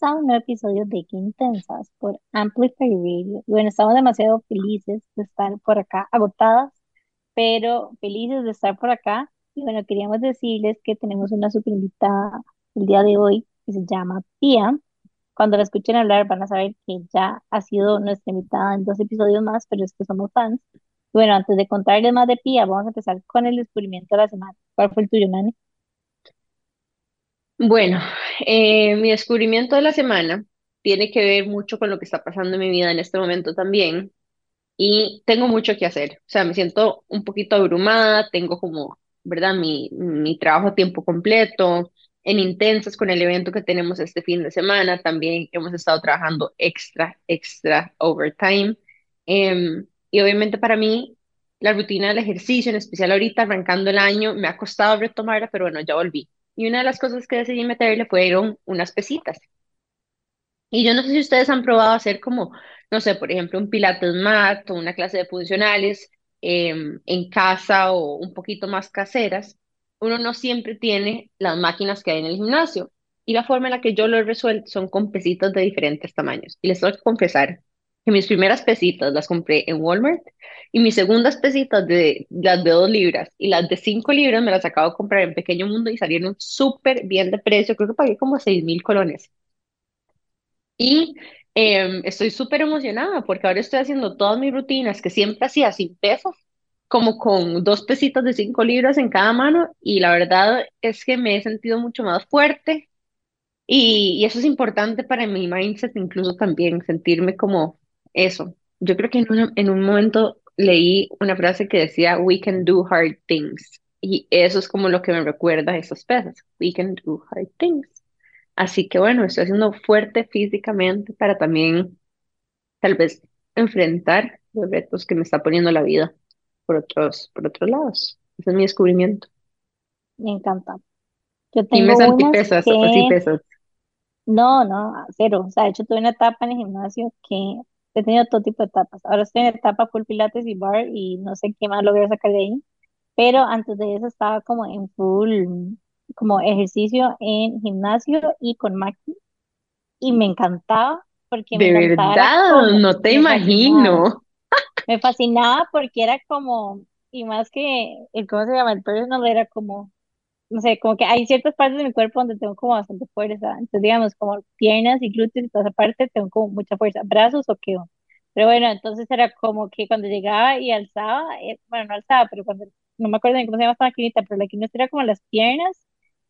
Bienvenidas a un nuevo episodio de Qué Intensas por Amplify Radio. Bueno, estamos demasiado felices de estar por acá, agotadas, pero felices de estar por acá. Y bueno, queríamos decirles que tenemos una super invitada el día de hoy que se llama Pia. Cuando la escuchen hablar van a saber que ya ha sido nuestra invitada en dos episodios más, pero es que somos fans. Y bueno, antes de contarles más de Pia, vamos a empezar con el descubrimiento de la semana. ¿Cuál fue el tuyo, Nani? Bueno, eh, mi descubrimiento de la semana tiene que ver mucho con lo que está pasando en mi vida en este momento también y tengo mucho que hacer. O sea, me siento un poquito abrumada, tengo como, ¿verdad? Mi, mi trabajo a tiempo completo, en intensas con el evento que tenemos este fin de semana, también hemos estado trabajando extra, extra overtime. Em, y obviamente para mí la rutina del ejercicio, en especial ahorita arrancando el año, me ha costado retomarla, pero bueno, ya volví. Y una de las cosas que decidí meterle fueron unas pesitas. Y yo no sé si ustedes han probado hacer como, no sé, por ejemplo, un pilates mat o una clase de funcionales em, en casa o un poquito más caseras. Uno no siempre tiene las máquinas que hay en el gimnasio. Y la forma en la que yo lo he resuelto son con pesitas de diferentes tamaños. Y les tengo que confesar mis primeras pesitas las compré en Walmart y mis segundas pesitas de las de dos libras y las de cinco libras me las acabo de comprar en Pequeño Mundo y salieron súper bien de precio. Creo que pagué como seis mil colones. Y em, estoy súper emocionada porque ahora estoy haciendo todas mis rutinas que siempre hacía sin pesos, como con dos pesitas de cinco libras en cada mano y la verdad es que me he sentido mucho más fuerte y, y eso es importante para mi mindset incluso también, sentirme como eso. Yo creo que en un, en un momento leí una frase que decía, We can do hard things. Y eso es como lo que me recuerda a esos pesas. We can do hard things. Así que bueno, estoy haciendo fuerte físicamente para también tal vez enfrentar los retos que me está poniendo la vida por otros, por otros lados. Ese es mi descubrimiento. Me encanta. Yo Y me tengo sentí unas pesas, o sí que, pesas. no, no, cero. O sea, de hecho tuve una etapa en el gimnasio que he tenido todo tipo de etapas. Ahora estoy en etapa full pilates y bar y no sé qué más logro sacar de ahí. Pero antes de eso estaba como en full, como ejercicio en gimnasio y con máquina. Y me encantaba porque me De encantaba era verdad, como, no te me fascinaba. imagino. Me fascinaba porque era como, y más que el, ¿cómo se llama? El personal era como no sé, como que hay ciertas partes de mi cuerpo donde tengo como bastante fuerza. Entonces, digamos, como piernas y glúteos y toda esa parte, tengo como mucha fuerza. Brazos o qué. Pero bueno, entonces era como que cuando llegaba y alzaba, eh, bueno, no alzaba, pero cuando, no me acuerdo ni cómo se llama esta maquinita, pero la no era como las piernas,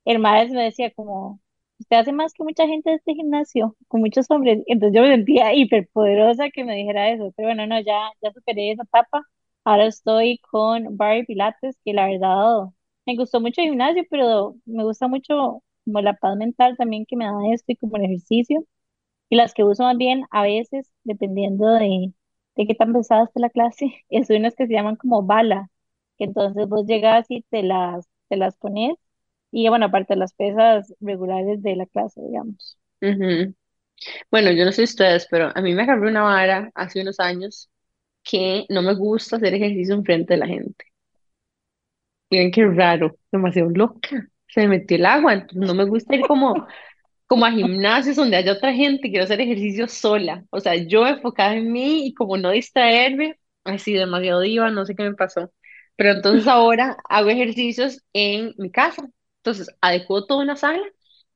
el maestro me decía como, usted hace más que mucha gente de este gimnasio, con muchos hombres. Entonces yo me sentía hiperpoderosa que me dijera eso. Pero bueno, no, ya, ya superé esa etapa. Ahora estoy con Barry Pilates, que la verdad me gustó mucho el gimnasio, pero me gusta mucho como la paz mental también que me da esto y como el ejercicio. Y las que uso más bien a veces, dependiendo de, de qué tan pesada esté la clase, es unas que se llaman como bala, que entonces vos llegas y te las, te las pones y bueno, aparte las pesas regulares de la clase, digamos. Bueno, yo no sé ustedes, pero a mí me agarró una vara hace unos años que no me gusta hacer ejercicio enfrente de la gente. Miren qué raro, demasiado loca. Se me metió el agua, entonces no me gusta ir como, como a gimnasios donde haya otra gente, quiero hacer ejercicio sola. O sea, yo enfocada en mí y como no distraerme, así demasiado diva, no sé qué me pasó. Pero entonces ahora hago ejercicios en mi casa. Entonces adecuo toda una sala,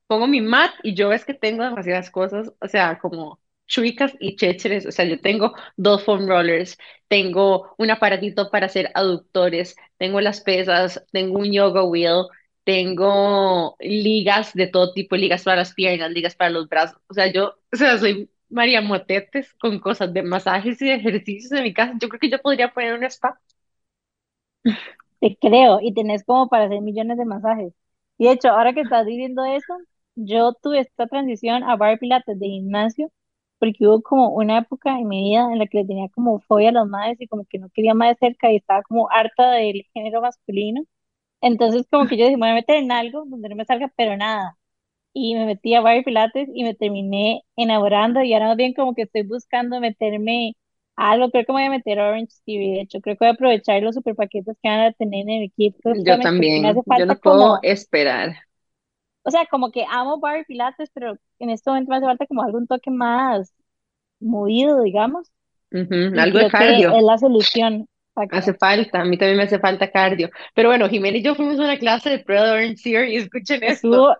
pongo mi mat y yo ves que tengo demasiadas cosas, o sea, como chuicas y chécheres. O sea, yo tengo dos foam rollers, tengo un aparatito para hacer aductores, tengo las pesas, tengo un yoga wheel, tengo ligas de todo tipo, ligas para las piernas, ligas para los brazos. O sea, yo, o sea, soy María Motetes con cosas de masajes y de ejercicios en mi casa. Yo creo que yo podría poner un spa. Te creo, y tenés como para hacer millones de masajes. Y de hecho, ahora que estás diciendo eso, yo tuve esta transición a bar pilates de gimnasio, porque hubo como una época en mi vida en la que le tenía como fobia a las madres y como que no quería más de cerca y estaba como harta del género masculino. Entonces como que yo dije, me voy a meter en algo donde no me salga, pero nada. Y me metí a bar pilates y me terminé enamorando y ahora más bien como que estoy buscando meterme a algo, creo que me voy a meter a Orange TV, de hecho, creo que voy a aprovechar los super paquetes que van a tener en el equipo Yo también, yo no puedo como esperar. O sea, como que amo bar pilates, pero en este momento me hace falta como algún toque más movido, digamos, Ujú, y Algo de cardio. es la solución. Hace falta, a mí también me hace falta cardio. Pero bueno, Jimena y yo fuimos a una clase de de Orange y escuchen esto. Estuvo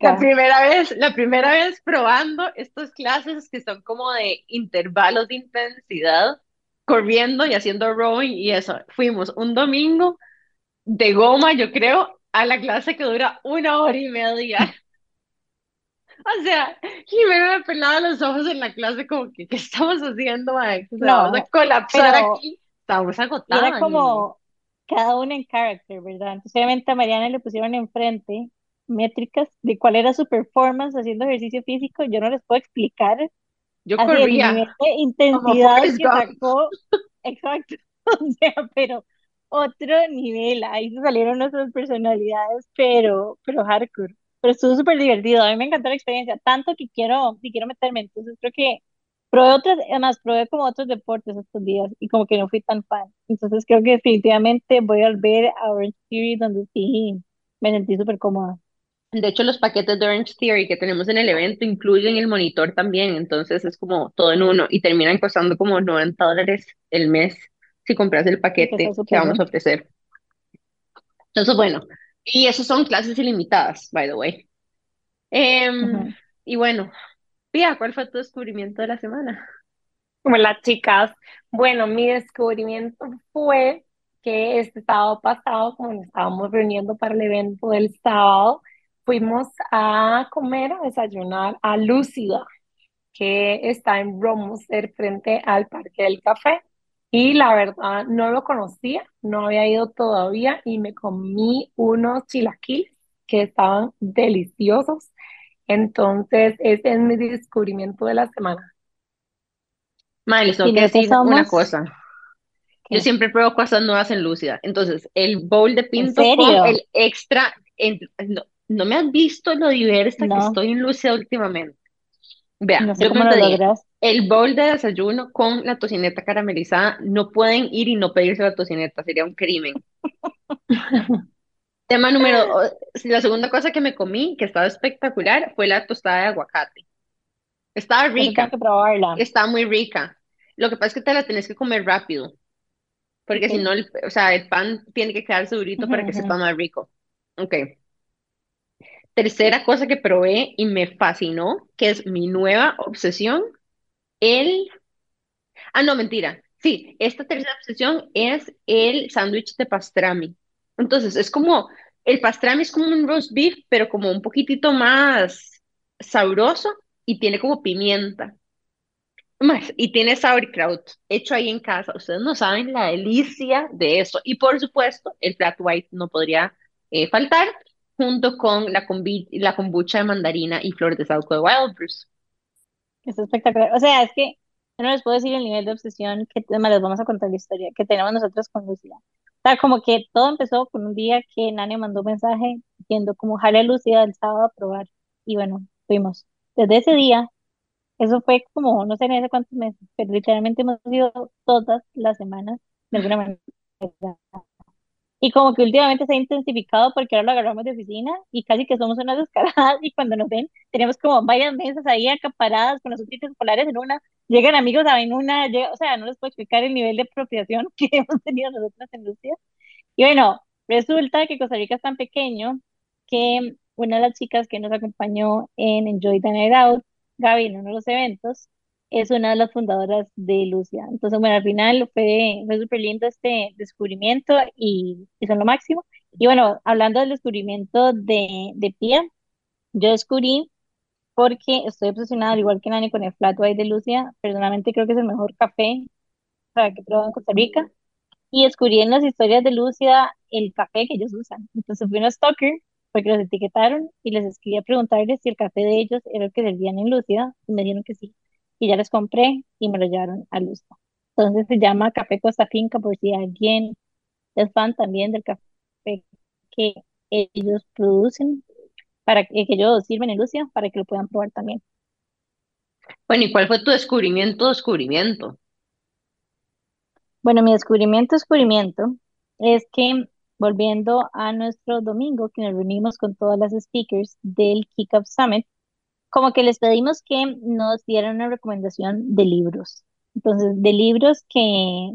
La épica. primera vez, la primera vez probando estas clases que son como de intervalos de intensidad, corriendo y haciendo rowing y eso. Fuimos un domingo de goma, yo creo, a la clase que dura una hora y media. O sea, Jimena me pelaba los ojos en la clase como que, ¿qué estamos haciendo, Max? O sea, vamos a No, colapsar pero aquí. Estábamos y era como cada uno en character, ¿verdad? Entonces, obviamente a Mariana le pusieron enfrente métricas de cuál era su performance haciendo ejercicio físico. Yo no les puedo explicar Yo así el corría nivel de intensidad que sacó. Exacto. O sea, pero otro nivel. Ahí se salieron nuestras personalidades, pero, pero hardcore. Pero estuvo súper divertido. A mí me encantó la experiencia, tanto que quiero, quiero meterme. Entonces creo que probé otros, además probé como otros deportes estos días y como que no fui tan fan. Entonces creo que definitivamente voy a volver a Orange Theory donde sí me sentí súper cómoda. De hecho, los paquetes de Orange Theory que tenemos en el evento incluyen el monitor también, entonces es como todo en uno y terminan costando como 90 dólares el mes si compras el paquete que vamos a ofrecer. Entonces, bueno, y esos son clases ilimitadas, by the way. Em, y bueno, Pia, ¿cuál fue tu descubrimiento de la semana? Hola chicas. Bueno, mi descubrimiento fue que este sábado pasado, como nos estábamos reuniendo para el evento del sábado, fuimos a comer, a desayunar a Lúcida, que está en Romoser frente al Parque del Café. Y la verdad no lo conocía, no había ido todavía y me comí unos chilaquiles que estaban deliciosos. Entonces, ese es mi descubrimiento de la semana. Madre, les tengo que decir una cosa. Yo siempre pruebo cosas nuevas en Lúcida. Entonces, el bowl de ¿En pinto con el extra. en- no, no me has visto lo diversa que estoy en Lúcida últimamente. Vea, no sé yo cómo lo logras. El bowl de desayuno con la tocineta caramelizada. No pueden ir y no pedirse la tocineta, sería un crimen. Tema número, la segunda cosa que me comí, que estaba espectacular, fue la tostada de aguacate. Estaba rica, que probarla. estaba muy rica. Lo que pasa es que te la tenés que comer rápido, porque si no, el, o sea, el pan tiene que quedarse durito para que sepa más rico. Ok. Tercera cosa que probé y me fascinó, que es mi nueva obsesión, el Ah, no, mentira. Sí, esta tercera obsesión es el sándwich de pastrami. Entonces, es como, el pastrami es como un roast beef, pero como un poquitito más sabroso y tiene como pimienta. Más, y tiene sauerkraut hecho ahí en casa. Ustedes no saben la delicia de eso. Y por supuesto, el flat white no podría eh, faltar, junto con la, la kombucha de mandarina y flor de saúco de Wild Brew. Es espectacular. O sea, es que yo no les puedo decir el nivel de obsesión que además les vamos a contar la historia que tenemos nosotros con Lucía. O sea, como que todo empezó con un día que Nani mandó un mensaje diciendo como jale a Lucía el sábado a probar. Y bueno, fuimos. Desde ese día, eso fue como, no sé ni hace cuántos meses, pero literalmente hemos ido todas las semanas de alguna manera. Y como que últimamente se ha intensificado porque ahora lo agarramos de oficina y casi que somos unas descaradas y cuando nos ven tenemos como varias mesas ahí acaparadas con los útiles escolares en una, llegan amigos a en una, llega- o sea, no les puedo explicar el nivel de apropiación que hemos tenido nosotros en Lucía. Y bueno, resulta que Costa Rica es tan pequeño que una de las chicas que nos acompañó en Enjoy the Night Out, Gaby, en uno de los eventos, es una de las fundadoras de Lucia. Entonces, bueno, al final fue, fue súper lindo este descubrimiento y, y son lo máximo. Y bueno, hablando del descubrimiento de, de Pia, yo descubrí porque estoy obsesionada, al igual que Nani, con el Flat White de Lucia. Personalmente creo que es el mejor café para que probado en Costa Rica y descubrí en las historias de Lucia el café que ellos usan. Entonces fui una stalker porque los etiquetaron y les escribí a preguntarles si el café de ellos era el que servían en Lucia y me dijeron que sí. Y ya les compré y me lo llevaron a Lucia. Entonces se llama Café Costa Finca por si alguien es fan también del café que ellos producen, para que, que ellos sirven en Lucia, para que lo puedan probar también. Bueno, ¿y cuál fue tu descubrimiento, descubrimiento? Bueno, mi descubrimiento, descubrimiento, es que volviendo a nuestro domingo, que nos reunimos con todas las speakers del Kick Up Summit, como que les pedimos que nos dieran una recomendación de libros. Entonces, de libros que,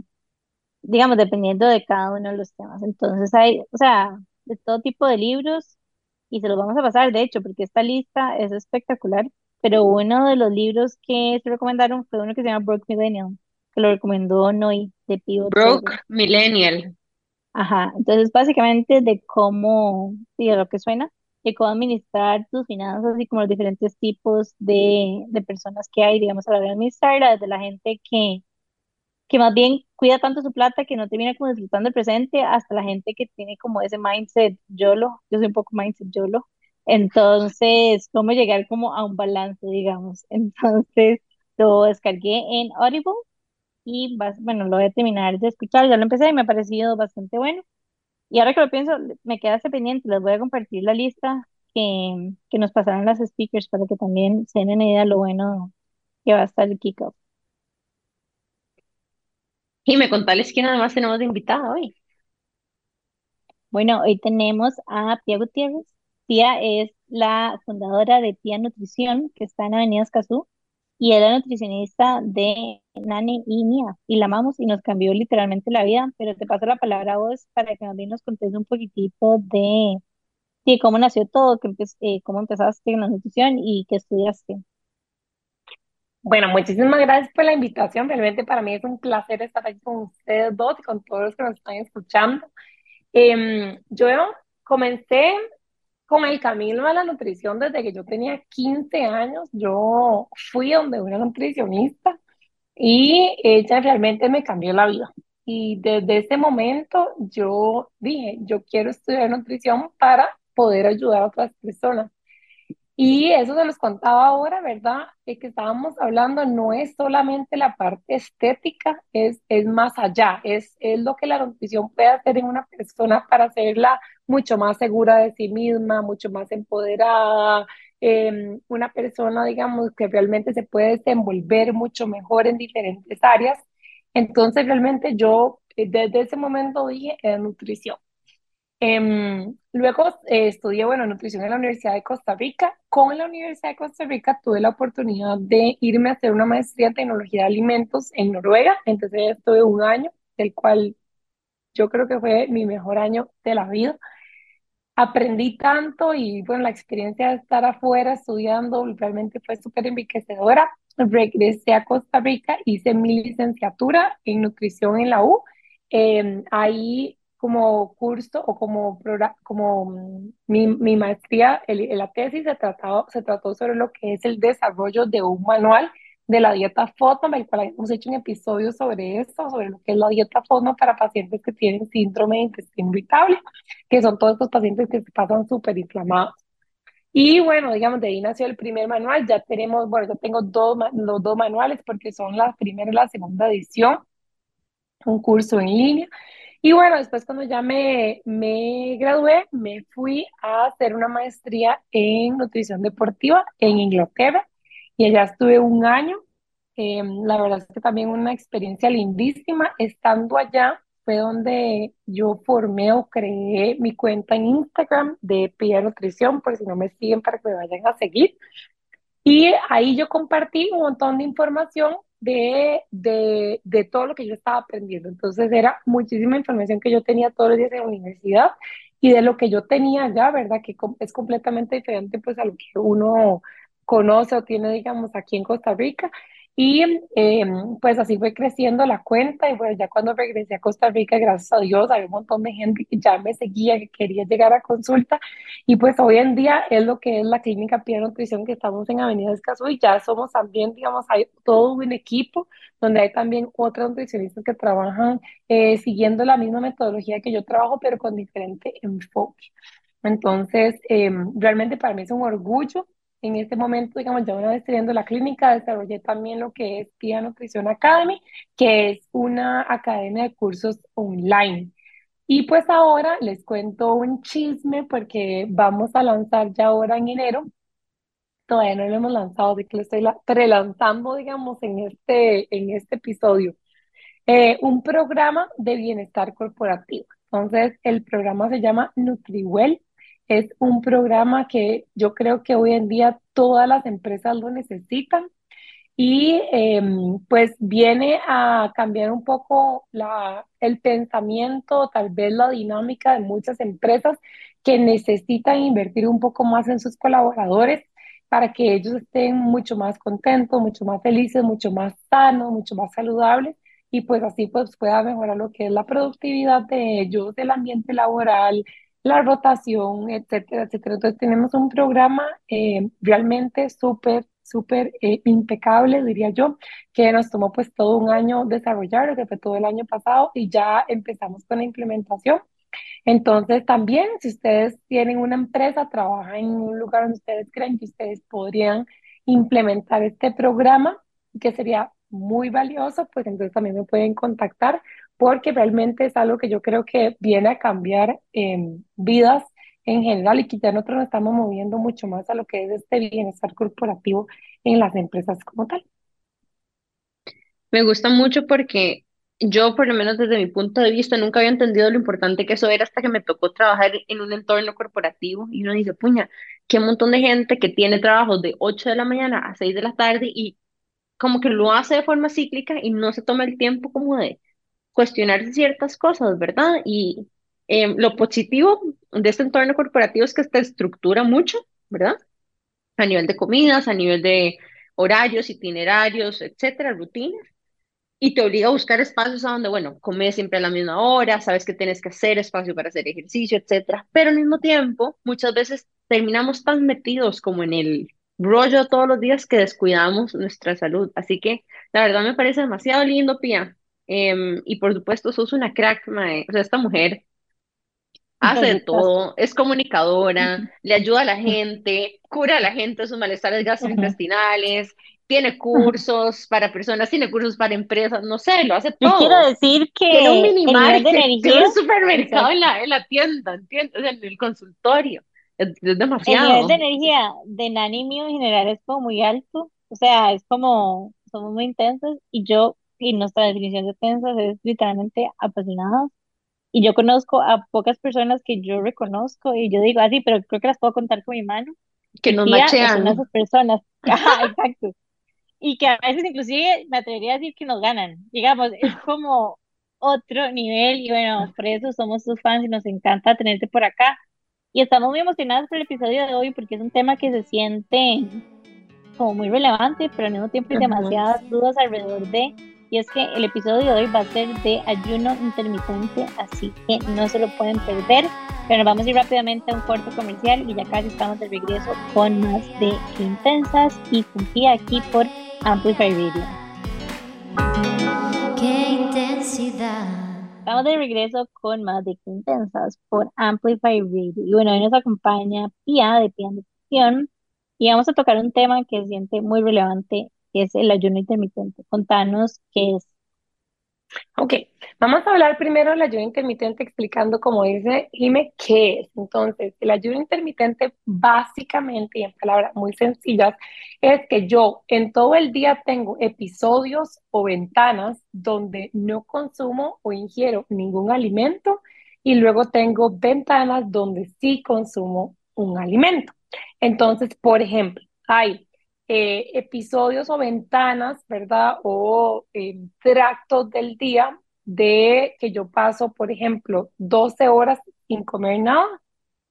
digamos, dependiendo de cada uno de los temas. Entonces, hay, o sea, de todo tipo de libros y se los vamos a pasar, de hecho, porque esta lista es espectacular. Pero uno de los libros que se recomendaron fue uno que se llama Broke Millennial, que lo recomendó Noy de Pivot Broke. Millennial. Ajá, entonces básicamente de cómo, sí, de lo que suena, de cómo administrar tus finanzas y como los diferentes tipos de, de personas que hay, digamos, a la hora de administrarla, desde la gente que, que más bien cuida tanto su plata que no termina como disfrutando el presente, hasta la gente que tiene como ese mindset YOLO, yo soy un poco mindset YOLO, entonces, cómo llegar como a un balance, digamos. Entonces, lo descargué en Audible y vas, bueno, lo voy a terminar de escuchar, ya lo empecé y me ha parecido bastante bueno. Y ahora que lo pienso, me queda ese pendiente, les voy a compartir la lista que, que nos pasaron las speakers para que también se den una idea de lo bueno que va a estar el kickoff. Y me contales quién además tenemos de invitada hoy. Bueno, hoy tenemos a Pia Gutiérrez. Pia es la fundadora de Pia Nutrición, que está en Avenida Escazú, y es la nutricionista de Nani y Mía, y la amamos y nos cambió literalmente la vida, pero te paso la palabra a vos para que también nos contes un poquitito de, de cómo nació todo, que eh, cómo empezaste en la nutrición y qué estudiaste. Bueno, muchísimas gracias por la invitación. Realmente para mí es un placer estar aquí con ustedes dos y con todos los que nos están escuchando. Em, yo comencé con el camino a la nutrición desde que yo tenía 15 años. Yo fui donde una nutricionista y ella realmente me cambió la vida. Y desde ese momento yo dije, yo quiero estudiar nutrición para poder ayudar a otras personas. Y eso se los contaba ahora, ¿verdad? De que estábamos hablando, no es solamente la parte estética, es, es más allá, es, es lo que la nutrición puede hacer en una persona para hacerla mucho más segura de sí misma, mucho más empoderada, eh, una persona, digamos, que realmente se puede desenvolver mucho mejor en diferentes áreas. Entonces, realmente yo eh, desde ese momento dije, es nutrición. Em, luego eh, estudié, bueno, nutrición en la Universidad de Costa Rica. Con la Universidad de Costa Rica tuve la oportunidad de irme a hacer una maestría en tecnología de alimentos en Noruega. Entonces estuve un año, del cual yo creo que fue mi mejor año de la vida. Aprendí tanto y bueno, la experiencia de estar afuera estudiando realmente fue súper enriquecedora. Regresé a Costa Rica, hice mi licenciatura en nutrición en la U. Eh, ahí como curso o como, como mm, mi, mi maestría, el- la tesis se trataba, se trató sobre lo que es el desarrollo de un manual de la dieta FODMAP, el cual hemos hecho un episodio sobre esto, sobre lo que es la dieta FODMAP para pacientes que tienen síndrome de intestino irritable que son todos estos pacientes que se pasan súper inflamados. Y bueno, digamos, de ahí nació el primer manual. Ya tenemos, bueno, yo tengo dos, los dos manuales porque son la primera y la segunda edición, un curso en línea. Y bueno, después cuando ya me, me gradué, me fui a hacer una maestría en nutrición deportiva en Inglaterra y allá estuve un año. Eh, la verdad es que también una experiencia lindísima. Estando allá fue donde yo formé o creé mi cuenta en Instagram de Pia Nutrición, por si no me siguen para que me vayan a seguir. Y ahí yo compartí un montón de información de, de, de todo lo que yo estaba aprendiendo. Entonces era muchísima información que yo tenía todos los días en la universidad y de lo que yo tenía allá, ¿verdad? Que es completamente diferente pues a lo que uno conoce o tiene, digamos, aquí en Costa Rica. Y eh, pues así fue creciendo la cuenta y bueno, ya cuando regresé a Costa Rica, gracias a Dios, había un montón de gente que ya me seguía, que quería llegar a consulta y pues hoy en día es lo que es la clínica Pia Nutrición que estamos en Avenida Escazú y ya somos también, digamos, hay todo un equipo donde hay también otros nutricionistas que trabajan eh, siguiendo la misma metodología que yo trabajo, pero con diferente enfoque. Entonces, eh, realmente para mí es un orgullo. En este momento, digamos, ya una vez teniendo la clínica, desarrollé también lo que es Pia Nutrición Academy, que es una academia de cursos online. Y pues ahora les cuento un chisme porque vamos a lanzar ya ahora en enero. Todavía no lo hemos lanzado, así que lo estoy la- prelanzando, digamos, en este, en este episodio. Eh, un programa de bienestar corporativo. Entonces, el programa se llama NutriWell. Es un programa que yo creo que hoy en día todas las empresas lo necesitan. Y em, pues viene a cambiar un poco la, el pensamiento, tal vez la dinámica de muchas empresas que necesitan invertir un poco más en sus colaboradores para que ellos estén mucho más contentos, mucho más felices, mucho más sanos, mucho más saludables y pues así pues pueda mejorar lo que es la productividad de ellos, el ambiente laboral, la rotación, etcétera, etcétera. Entonces tenemos un programa eh, realmente súper, súper eh, impecable, diría yo, que nos tomó pues todo un año desarrollar, que fue todo el año pasado y ya empezamos con la implementación. Entonces también si ustedes tienen una empresa, trabajan en un lugar donde ustedes creen que ustedes podrían implementar este programa, que sería muy valioso, pues entonces también me pueden contactar porque realmente es algo que yo creo que viene a cambiar em, vidas en general y que ya nosotros nos estamos moviendo mucho más a lo que es este bienestar corporativo en las empresas como tal. Me gusta mucho porque yo, por lo menos desde mi punto de vista, nunca había entendido lo importante que eso era hasta que me tocó trabajar en un entorno corporativo y uno dice, puña, qué montón de gente que tiene trabajos de 8 de la mañana a 6 de la tarde y como que lo hace de forma cíclica y no se toma el tiempo como de cuestionar ciertas cosas, ¿verdad? Y eh, lo positivo de este entorno corporativo es que te estructura mucho, ¿verdad? A nivel de comidas, a nivel de horarios, itinerarios, etcétera, rutinas. Y te obliga a buscar espacios a donde, bueno, comes siempre a la misma hora, sabes que tienes que hacer espacio para hacer ejercicio, etcétera. Pero al mismo tiempo, muchas veces terminamos tan metidos como en el rollo todos los días que descuidamos nuestra salud. Así que la verdad me parece demasiado lindo, Pia. Em, y por supuesto, sos una crack, mae. O sea, esta mujer hace todo, es comunicadora, le ayuda a la gente, cura a la gente sus malestares gastrointestinales, tiene cursos para personas, tiene cursos para empresas, no sé, lo hace todo. quiero decir que tiene un mini de energía, un supermercado en la, en la tienda, ¿entiendes? En el consultorio. Es, demasiado. El nivel de energía de Nani mío en general es como muy alto, o sea, es como, somos muy intensos y yo, y nuestra definición de tensas es literalmente apasionadas. Y yo conozco a pocas personas que yo reconozco y yo digo así, ah, pero creo que las puedo contar con mi mano. Que nos machean. Esas personas. Ajá, exacto. Y que a veces inclusive me atrevería a decir que nos ganan. Digamos, es como otro nivel y bueno, por eso somos tus fans y nos encanta tenerte por acá. Y estamos muy emocionados por el episodio de hoy porque es un tema que se siente como muy relevante, pero al mismo tiempo hay demasiadas dudas alrededor de. Y es que el episodio de hoy va a ser de ayuno intermitente, así que no se lo pueden perder. Pero nos vamos a ir rápidamente a un corto comercial y ya casi estamos de regreso con más de Intensas y confía aquí por Amplify Radio. Qué intensidad. Estamos de regreso con más de Intensas por Amplify Radio. Y bueno, hoy nos acompaña Pia de Pia Nutrición y vamos a tocar un tema que se siente muy relevante, que es el ayuno intermitente. Contanos qué es. Ok, vamos a hablar primero del ayuno intermitente explicando, como dice Jime, qué es. Entonces, el ayuno intermitente básicamente, y en palabras muy sencillas, es que yo en todo el día tengo episodios o ventanas donde no consumo o ingiero ningún alimento y luego tengo ventanas donde sí consumo un alimento. Entonces, por ejemplo, hay eh, episodios o ventanas, ¿verdad? O eh, tractos del día de que yo paso, por ejemplo, 12 horas sin comer nada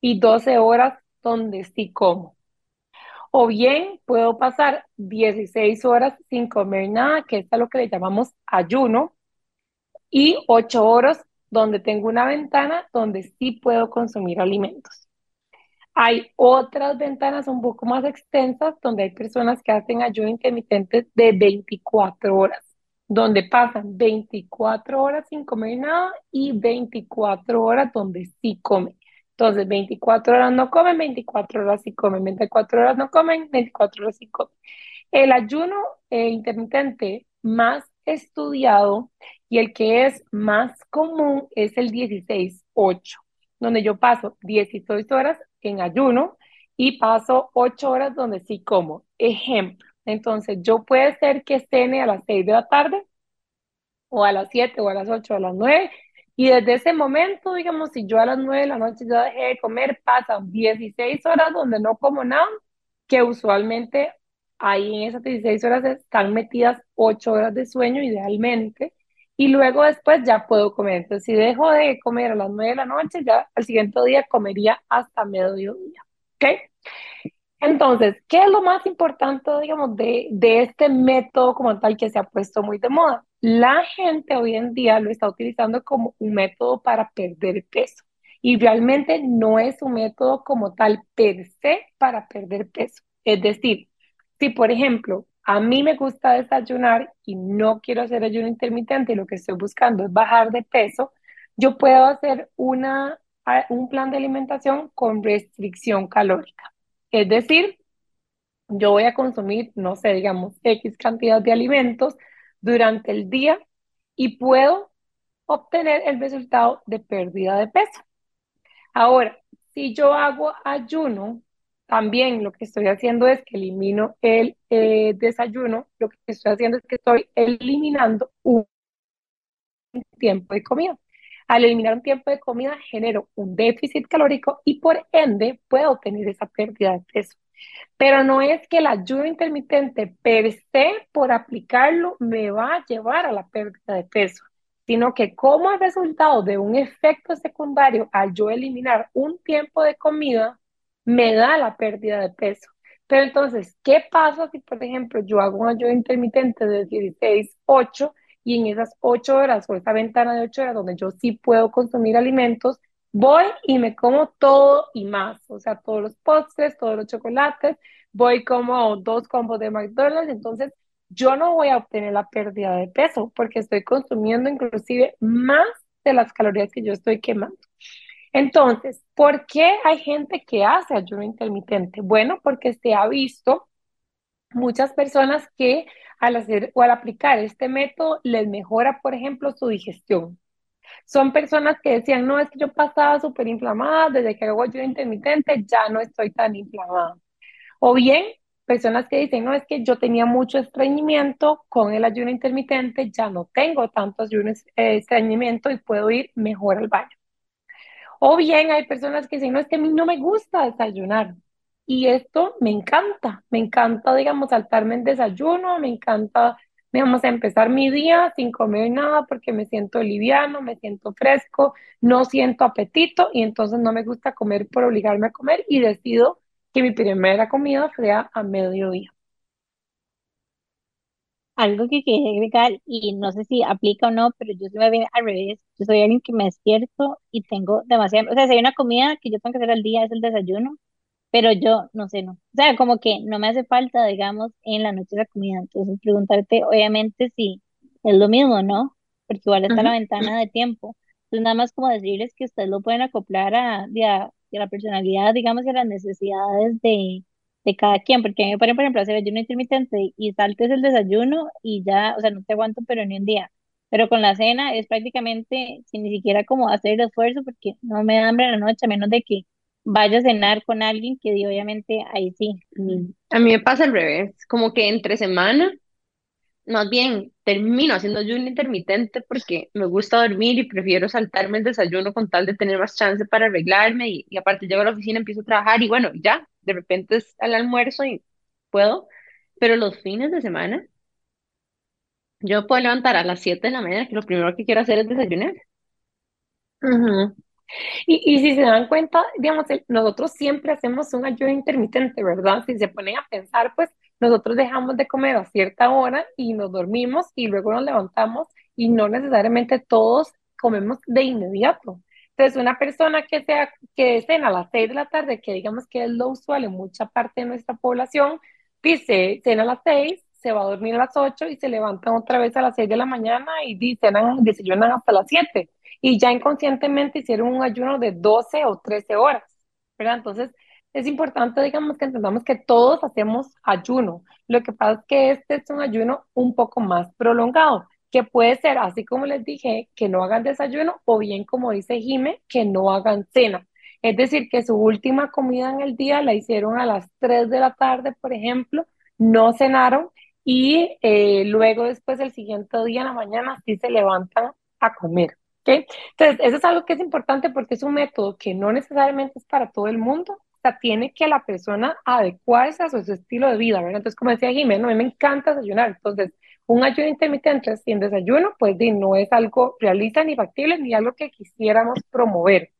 y 12 horas donde sí como. O bien puedo pasar 16 horas sin comer nada, que es lo que le llamamos ayuno, y 8 horas donde tengo una ventana donde sí puedo consumir alimentos. Hay otras ventanas un poco más extensas donde hay personas que hacen ayuno intermitente de 24 horas, donde pasan 24 horas sin comer nada y 24 horas donde sí comen. Entonces, 24 horas no comen, 24 horas sí comen, 24 horas no comen, 24 horas sí comen. El ayuno eh, intermitente más estudiado y el que es más común es el 16-8, donde yo paso 16 horas en ayuno y paso 8 horas donde sí como. Ejemplo, entonces yo puede ser que cene a las 6 de la tarde o a las 7 o a las 8 o a las 9 Y desde ese momento, digamos, si yo a las 9 de la noche ya dejé de comer, pasan 16 horas donde no como nada, que usualmente ahí en esas 16 horas están metidas 8 horas de sueño idealmente. Y luego después ya puedo comer. Entonces, si dejo de comer a las 9 de la noche, ya al siguiente día comería hasta mediodía. ¿Ok? Entonces, ¿qué es lo más importante, digamos, de, de este método como tal que se ha puesto muy de moda? La gente hoy en día lo está utilizando como un método para perder peso y realmente no es un método como tal per se para perder peso. Es decir, si por ejemplo a mí me gusta desayunar y no quiero hacer ayuno intermitente lo que estoy buscando es bajar de peso, yo puedo hacer una, un plan de alimentación con restricción calórica. Es decir, yo voy a consumir, no sé, digamos, X cantidad de alimentos durante el día y puedo obtener el resultado de pérdida de peso. Ahora, si yo hago ayuno, también lo que estoy haciendo es que elimino el eh, desayuno, lo que estoy haciendo es que estoy eliminando un tiempo de comida. Al eliminar un tiempo de comida genero un déficit calórico y por ende puedo tener esa pérdida de peso. Pero no es que el ayuno intermitente per se, por aplicarlo, me va a llevar a la pérdida de peso, sino que como resultado de un efecto secundario al yo eliminar un tiempo de comida, me da la pérdida de peso. Pero entonces, ¿qué pasa si, por ejemplo, yo hago un ayuno intermitente de 16, 8 y en esas 8 horas o esa ventana de 8 horas donde yo sí puedo consumir alimentos, voy y me como todo y más, o sea, todos los postres, todos los chocolates, voy como dos combos de McDonald's, entonces yo no voy a obtener la pérdida de peso porque estoy consumiendo inclusive más de las calorías que yo estoy quemando. Entonces, ¿por qué hay gente que hace ayuno intermitente? Bueno, porque se ha visto muchas personas que al hacer o al aplicar este método les mejora, por ejemplo, su digestión. Son personas que decían, no, es que yo pasaba súper inflamada, desde que hago ayuno intermitente ya no estoy tan inflamada. O bien, personas que dicen, no, es que yo tenía mucho estreñimiento, con el ayuno intermitente ya no tengo tanto ayuno, eh, estreñimiento y puedo ir mejor al baño. O bien hay personas que dicen, no, es que a mí no me gusta desayunar. Y esto me encanta, me encanta, digamos, saltarme en desayuno, me encanta, digamos, empezar mi día sin comer nada porque me siento liviano, me siento fresco, no siento apetito y entonces no me gusta comer por obligarme a comer y decido que mi primera comida sea a mediodía. Algo que quería agregar, y no sé si aplica o no, pero yo soy bien al revés. Yo soy alguien que me despierto y tengo demasiado, o sea, si hay una comida que yo tengo que hacer al día es el desayuno, pero yo no sé, no. O sea, como que no me hace falta, digamos, en la noche la comida. Entonces, preguntarte, obviamente, si es lo mismo, ¿no? Porque igual está la ventana de tiempo. Entonces, nada más como decirles que ustedes lo pueden acoplar a, a, a la personalidad, digamos, y a las necesidades de, de cada quien, porque a mí me ponen, por ejemplo, hacer ayuno intermitente y saltes el desayuno y ya, o sea, no te aguanto, pero ni un día. Pero con la cena es prácticamente sin ni siquiera como hacer el esfuerzo porque no me da hambre en la noche, a menos de que vaya a cenar con alguien que obviamente ahí sí. A mí me pasa al revés, como que entre semana, más bien termino haciendo ayuno intermitente porque me gusta dormir y prefiero saltarme el desayuno con tal de tener más chance para arreglarme y, y aparte llego a la oficina, empiezo a trabajar y bueno, ya, de repente es al almuerzo y puedo, pero los fines de semana yo puedo levantar a las 7 de la mañana, que lo primero que quiero hacer es desayunar. Y, y si se dan cuenta, digamos, nosotros siempre hacemos un ayuno intermitente, ¿verdad? Si se ponen a pensar, pues nosotros dejamos de comer a cierta hora y nos dormimos y luego nos levantamos y no necesariamente todos comemos de inmediato. Entonces, una persona que sea que cena a las 6 de la tarde, que digamos que es lo usual en mucha parte de nuestra población, dice, cena a las 6, se va a dormir a las 8 y se levantan otra vez a las 6 de la mañana y dicen, desayunan hasta las 7 y ya inconscientemente hicieron un ayuno de 12 o 13 horas, ¿verdad? Entonces, es importante, digamos, que entendamos que todos hacemos ayuno. Lo que pasa es que este es un ayuno un poco más prolongado, que puede ser, así como les dije, que no hagan desayuno o bien, como dice Jime, que no hagan cena. Es decir, que su última comida en el día la hicieron a las 3 de la tarde, por ejemplo, no cenaron y eh, luego después el siguiente día en la mañana sí se levantan a comer. ¿ok? Entonces, eso es algo que es importante porque es un método que no necesariamente es para todo el mundo, sea, tiene que la persona adecuarse a su, estilo de vida, ¿verdad? Entonces, como decía Jimena, a mí me encanta desayunar, entonces, un ayuno intermitente sin desayuno, pues no es algo realista ni factible ni algo que quisiéramos promover.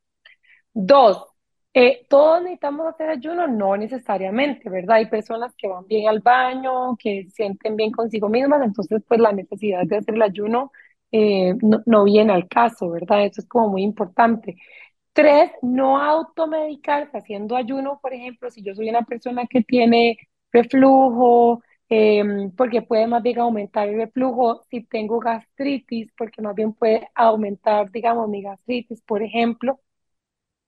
Dos, eh, todos necesitamos hacer ayuno, no necesariamente, ¿verdad? Hay personas que van bien al baño, que sienten bien consigo mismas, entonces pues la necesidad de hacer el ayuno eh, no, no, viene al caso, ¿verdad? Eso es como muy importante. Tres, no automedicarse haciendo ayuno, por ejemplo, si yo soy una persona que tiene reflujo, em, porque puede más bien aumentar el reflujo, si tengo gastritis, porque más bien puede aumentar, digamos, mi gastritis, por ejemplo.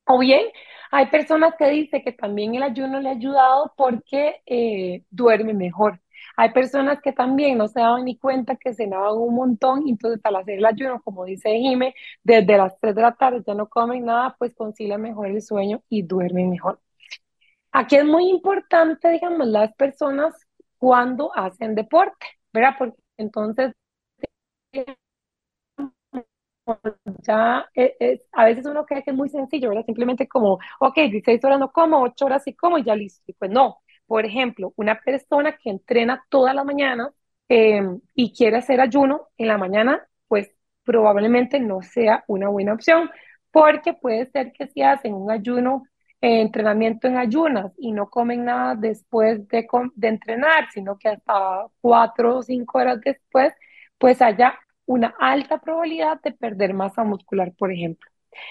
O bien, hay personas que dicen que también el ayuno le ha ayudado porque eh, duerme mejor. Hay personas que también no se daban ni cuenta que cenaban un montón y entonces al hacer el ayuno, como dice Jime, desde las 3 de la tarde ya no comen nada, pues concilian mejor el sueño y duermen mejor. Aquí es muy importante, digamos, las personas cuando hacen deporte, ¿verdad? Porque entonces ya es, a veces uno cree que es muy sencillo, ¿verdad? Simplemente como, ok, 16 horas no como, 8 horas sí como y ya listo. Y pues no, por ejemplo, una persona que entrena toda la mañana em, y quiere hacer ayuno en la mañana, pues probablemente no sea una buena opción, porque puede ser que si hacen un ayuno, eh, entrenamiento en ayunas y no comen nada después de, de entrenar, sino que hasta cuatro o cinco horas después, pues haya una alta probabilidad de perder masa muscular, por ejemplo.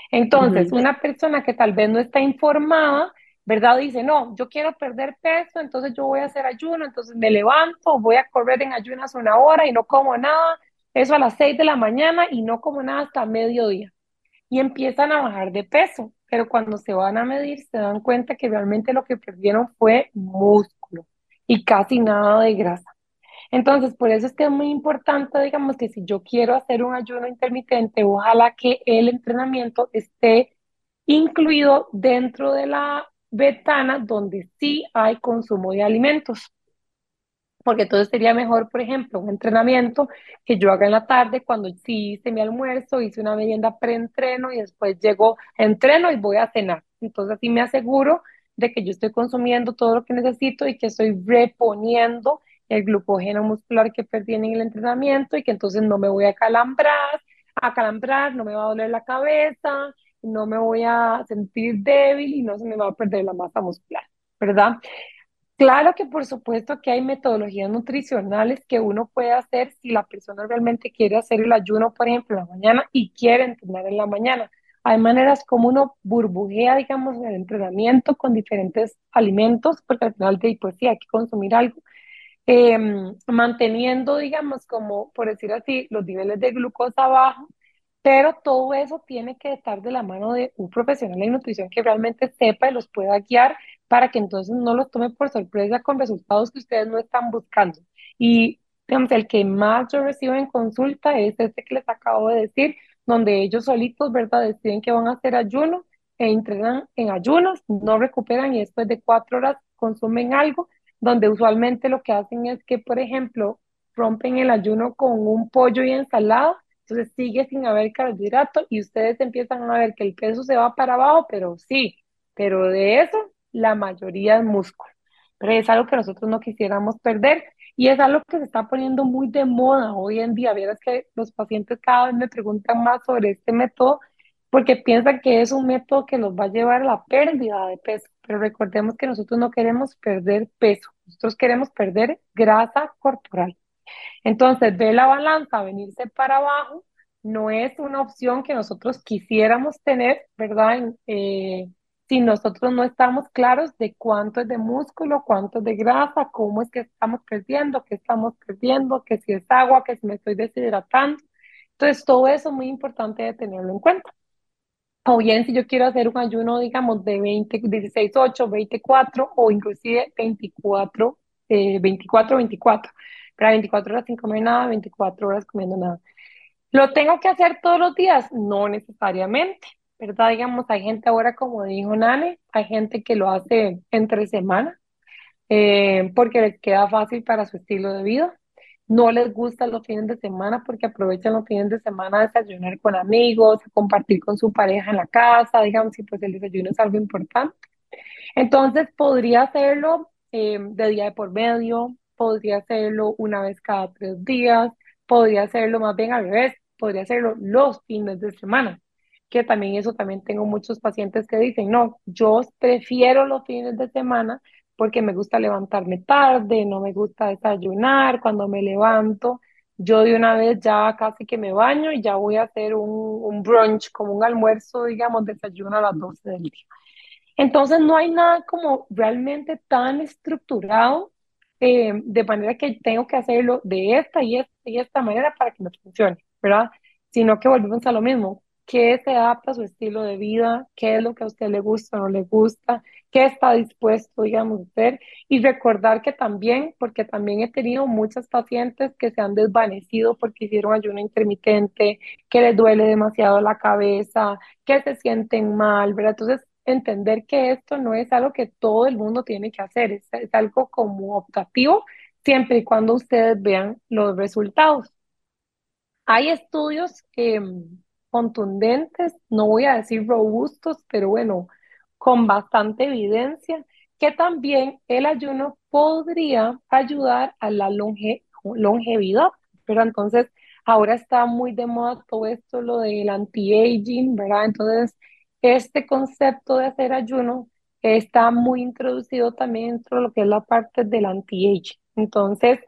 Entonces, una persona que tal vez no está informada, ¿verdad? Dice, no, yo quiero perder peso, entonces yo voy a hacer ayuno, entonces me levanto, voy a correr en ayunas una hora y no como nada, eso a las 6 de la mañana y no como nada hasta mediodía. Y empiezan a bajar de peso, pero cuando se van a medir se dan cuenta que realmente lo que perdieron fue músculo y casi nada de grasa. Entonces, por eso es que es muy importante, digamos, que si yo quiero hacer un ayuno intermitente, ojalá que el entrenamiento esté incluido dentro de la ventana donde sí hay consumo de alimentos. Porque entonces sería mejor, por ejemplo, un entrenamiento que yo haga en la tarde cuando sí hice mi almuerzo, hice una merienda preentreno y después llego, entreno y voy a cenar. Entonces así me aseguro de que yo estoy consumiendo todo lo que necesito y que estoy reponiendo el glucógeno muscular que perdí en el entrenamiento y que entonces no me voy a calambrar, a calambrar, no me va a doler la cabeza, no me voy a sentir débil y no se me va a perder la masa muscular, ¿verdad? Claro que por supuesto que hay metodologías nutricionales que uno puede hacer si la persona realmente quiere hacer el ayuno, por ejemplo, en la mañana y quiere entrenar en la mañana. Hay maneras como uno burbujea, digamos, el entrenamiento con diferentes alimentos, porque al final de pues sí, hay que consumir algo, Em, manteniendo, digamos, como por decir así, los niveles de glucosa bajos, pero todo eso tiene que estar de la mano de un profesional de nutrición que realmente sepa y los pueda guiar para que entonces no los tome por sorpresa con resultados que ustedes no están buscando. Y digamos, el que más yo recibo en consulta es este que les acabo de decir, donde ellos solitos, ¿verdad?, deciden que van a hacer ayuno e entrenan en ayunos, no recuperan y después de cuatro horas consumen algo donde usualmente lo que hacen es que, por ejemplo, rompen el ayuno con un pollo y ensalada, entonces sigue sin haber carbohidrato y ustedes empiezan a ver que el peso se va para abajo, pero sí, pero de eso la mayoría es músculo. Pero es algo que nosotros no quisiéramos perder y es algo que se está poniendo muy de moda hoy en día. Vieras que los pacientes cada vez me preguntan más sobre este método porque piensan que es un método que los va a llevar a la pérdida de peso pero recordemos que nosotros no queremos perder peso, nosotros queremos perder grasa corporal. Entonces, ver la balanza venirse para abajo no es una opción que nosotros quisiéramos tener, ¿verdad? Eh, si nosotros no estamos claros de cuánto es de músculo, cuánto es de grasa, cómo es que estamos perdiendo, qué estamos perdiendo, que si es agua, que si me estoy deshidratando. Entonces, todo eso es muy importante de tenerlo en cuenta. O bien si yo quiero hacer un ayuno, digamos, de 20, 16, 8, 24 o inclusive 24, eh, 24, 24. Para 24 horas sin comer nada, 24 horas comiendo nada. ¿Lo tengo que hacer todos los días? No necesariamente, ¿verdad? Digamos, hay gente ahora, como dijo Nane, hay gente que lo hace entre semana eh, porque les queda fácil para su estilo de vida. no les gustan los fines de semana porque aprovechan los fines de semana a desayunar con amigos, a compartir con su pareja en la casa, digamos, y pues el desayuno es algo importante. Entonces podría hacerlo eh, de día de por medio, podría hacerlo una vez cada tres días, podría hacerlo más bien al revés, podría hacerlo los fines de semana, que también eso también tengo muchos pacientes que dicen, no, yo prefiero los fines de semana porque me gusta levantarme tarde, no me gusta desayunar, cuando me levanto, yo de una vez ya casi que me baño y ya voy a hacer un, un brunch, como un almuerzo, digamos, desayuno a las 12 del día. Entonces no hay nada como realmente tan estructurado eh, de manera que tengo que hacerlo de esta y esta y esta manera para que me funcione, ¿verdad? Sino que volvemos a lo mismo, qué se adapta a su estilo de vida, qué es lo que a usted le gusta o no le gusta, qué está dispuesto, digamos, a hacer. Y recordar que también, porque también he tenido muchas pacientes que se han desvanecido porque hicieron ayuno intermitente, que les duele demasiado la cabeza, que se sienten mal, ¿verdad? Entonces, entender que esto no es algo que todo el mundo tiene que hacer, es, es algo como optativo, siempre y cuando ustedes vean los resultados. Hay estudios eh, contundentes, no voy a decir robustos, pero bueno, con bastante evidencia, que también el ayuno podría ayudar a la longe longevidad, pero entonces ahora está muy de moda todo esto, lo del anti-aging, ¿verdad? Entonces, este concepto de hacer ayuno está muy introducido también dentro de lo que es la parte del anti-aging. Entonces,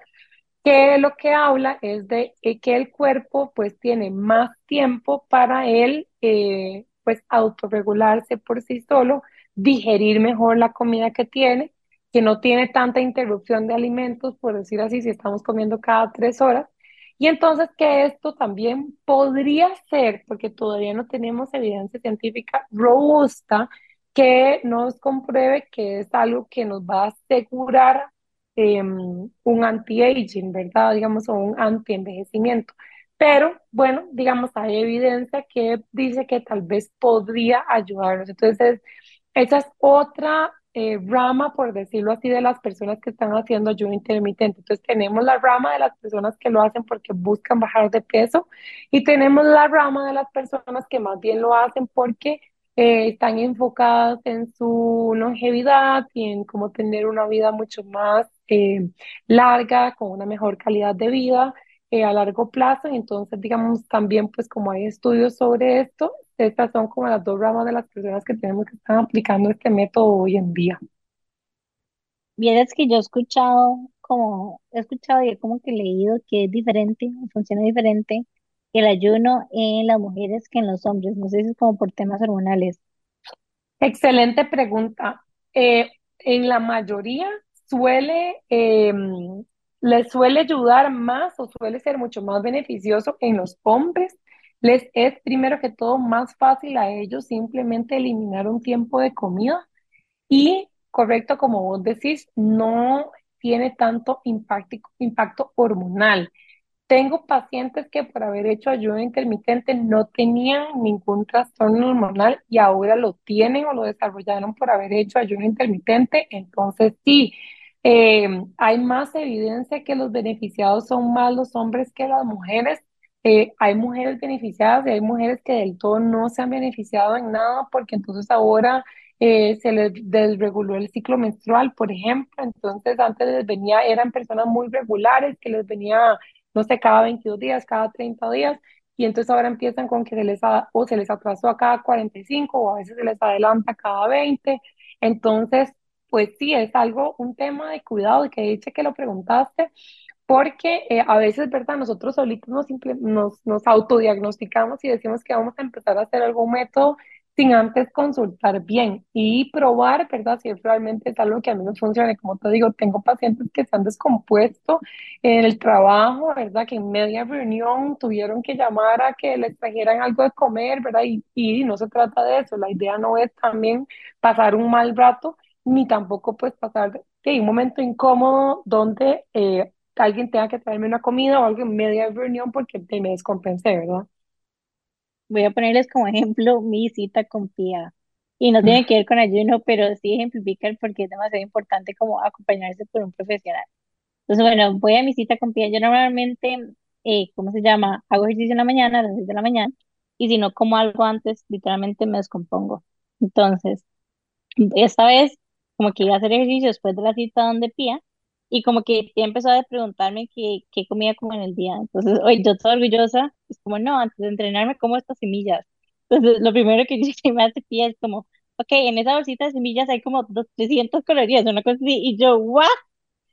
que lo que habla es de que el cuerpo pues tiene más tiempo para él eh, pues autorregularse por sí solo, digerir mejor la comida que tiene, que no tiene tanta interrupción de alimentos, por decir así, si estamos comiendo cada tres horas. Y entonces que esto también podría ser, porque todavía no tenemos evidencia científica robusta, que nos compruebe que es algo que nos va a asegurar Em, un anti-aging, ¿verdad? Digamos, o un anti-envejecimiento. Pero bueno, digamos, hay evidencia que dice que tal vez podría ayudarnos. Entonces, esa es otra eh, rama, por decirlo así, de las personas que están haciendo ayuno intermitente. Entonces, tenemos la rama de las personas que lo hacen porque buscan bajar de peso y tenemos la rama de las personas que más bien lo hacen porque eh, están enfocadas en su longevidad y en cómo tener una vida mucho más eh, larga, con una mejor calidad de vida eh, a largo plazo. Y entonces, digamos, también, pues como hay estudios sobre esto, estas son como las dos ramas de las personas que tenemos que están aplicando este método hoy en día. Bien, es que yo he escuchado como, he escuchado y he como que leído que es diferente, funciona diferente el ayuno en las mujeres que en los hombres. No sé si es como por temas hormonales. Excelente pregunta. Eh, en la mayoría suele, eh, les suele ayudar más o suele ser mucho más beneficioso en los hombres. Les es primero que todo más fácil a ellos simplemente eliminar un tiempo de comida y, correcto, como vos decís, no tiene tanto impacto, impacto hormonal. Tengo pacientes que por haber hecho ayuno intermitente no tenían ningún trastorno hormonal y ahora lo tienen o lo desarrollaron por haber hecho ayuno intermitente. Entonces, sí, eh, hay más evidencia que los beneficiados son más los hombres que las mujeres. Eh, hay mujeres beneficiadas y hay mujeres que del todo no se han beneficiado en nada porque entonces ahora eh, se les desreguló el ciclo menstrual, por ejemplo. Entonces antes les venía, eran personas muy regulares que les venía no sé, cada 22 días, cada 30 días, y entonces ahora empiezan con que se les, o se les atrasó a cada 45 o a veces se les adelanta cada 20. Entonces, pues sí, es algo, un tema de cuidado y que dice que lo preguntaste, porque eh, a veces, ¿verdad? Nosotros solitos nos, nos, nos autodiagnosticamos y decimos que vamos a empezar a hacer algún método sin antes consultar bien y probar, ¿verdad? Si realmente es algo que a mí me funciona. Como te digo, tengo pacientes que se han descompuesto en el trabajo, ¿verdad? Que en media reunión tuvieron que llamar a que les trajeran algo de comer, ¿verdad? Y, y no se trata de eso. La idea no es también pasar un mal rato, ni tampoco pues pasar de un momento incómodo donde eh, alguien tenga que traerme una comida o algo en media reunión porque me descompensé, ¿verdad? Voy a ponerles como ejemplo mi cita con Pia. Y no tiene que ver con ayuno, pero sí ejemplificar porque es demasiado importante como acompañarse por un profesional. Entonces, bueno, voy a mi cita con Pia. Yo normalmente, eh, ¿cómo se llama? Hago ejercicio en la mañana, a las 6 de la mañana, y si no como algo antes, literalmente me descompongo. Entonces, esta vez, como que iba a hacer ejercicio después de la cita donde Pía, y como que Pía empezó a preguntarme qué, qué comía como en el día. Entonces, hoy yo toda orgullosa, es como, no, antes de entrenarme como estas semillas. Entonces, lo primero que que me hace Pía es como, ok, en esa bolsita de semillas hay como dos, 300 calorías, una cosa así, y yo, ¿what?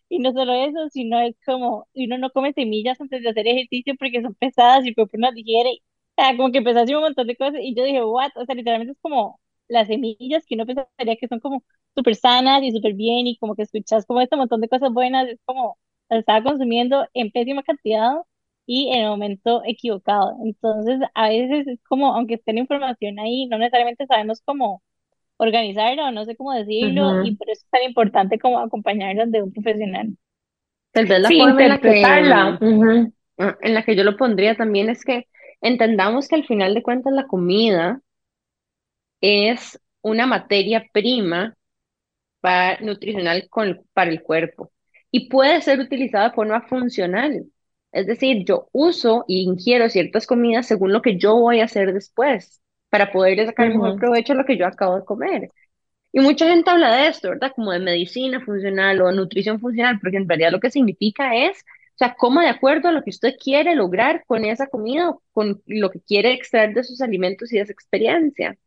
Y no solo eso, sino es como, uno no come semillas antes de hacer ejercicio porque son pesadas y porque uno digiere. O sea, como que hacer un montón de cosas y yo dije, what? O sea, literalmente es como las semillas que uno pensaría que son como súper sanas y súper bien y como que escuchas como este montón de cosas buenas, es como las estaba consumiendo en pésima cantidad y en el momento equivocado. Entonces, a veces es como, aunque esté la información ahí, no necesariamente sabemos cómo organizarlo, o no sé cómo decirlo, y Ujú. por eso es tan importante como acompañarnos de un profesional. Tal vez la Sí, forma en la que, interpretarla. ujú, ah, en la que yo lo pondría también es que entendamos que al final de cuentas la comida es una materia prima para, nutricional con- para el cuerpo y puede ser utilizada de forma funcional. Es decir, yo uso y ingiero ciertas comidas según lo que yo voy a hacer después para poder sacar el mejor provecho de lo que yo acabo de comer. Y mucha gente habla de esto, ¿verdad? Como de medicina funcional o nutrición funcional, porque en realidad lo que significa es, o sea, cómo de acuerdo a lo que usted quiere lograr con esa comida o con lo que quiere extraer de sus alimentos y de esa experiencia.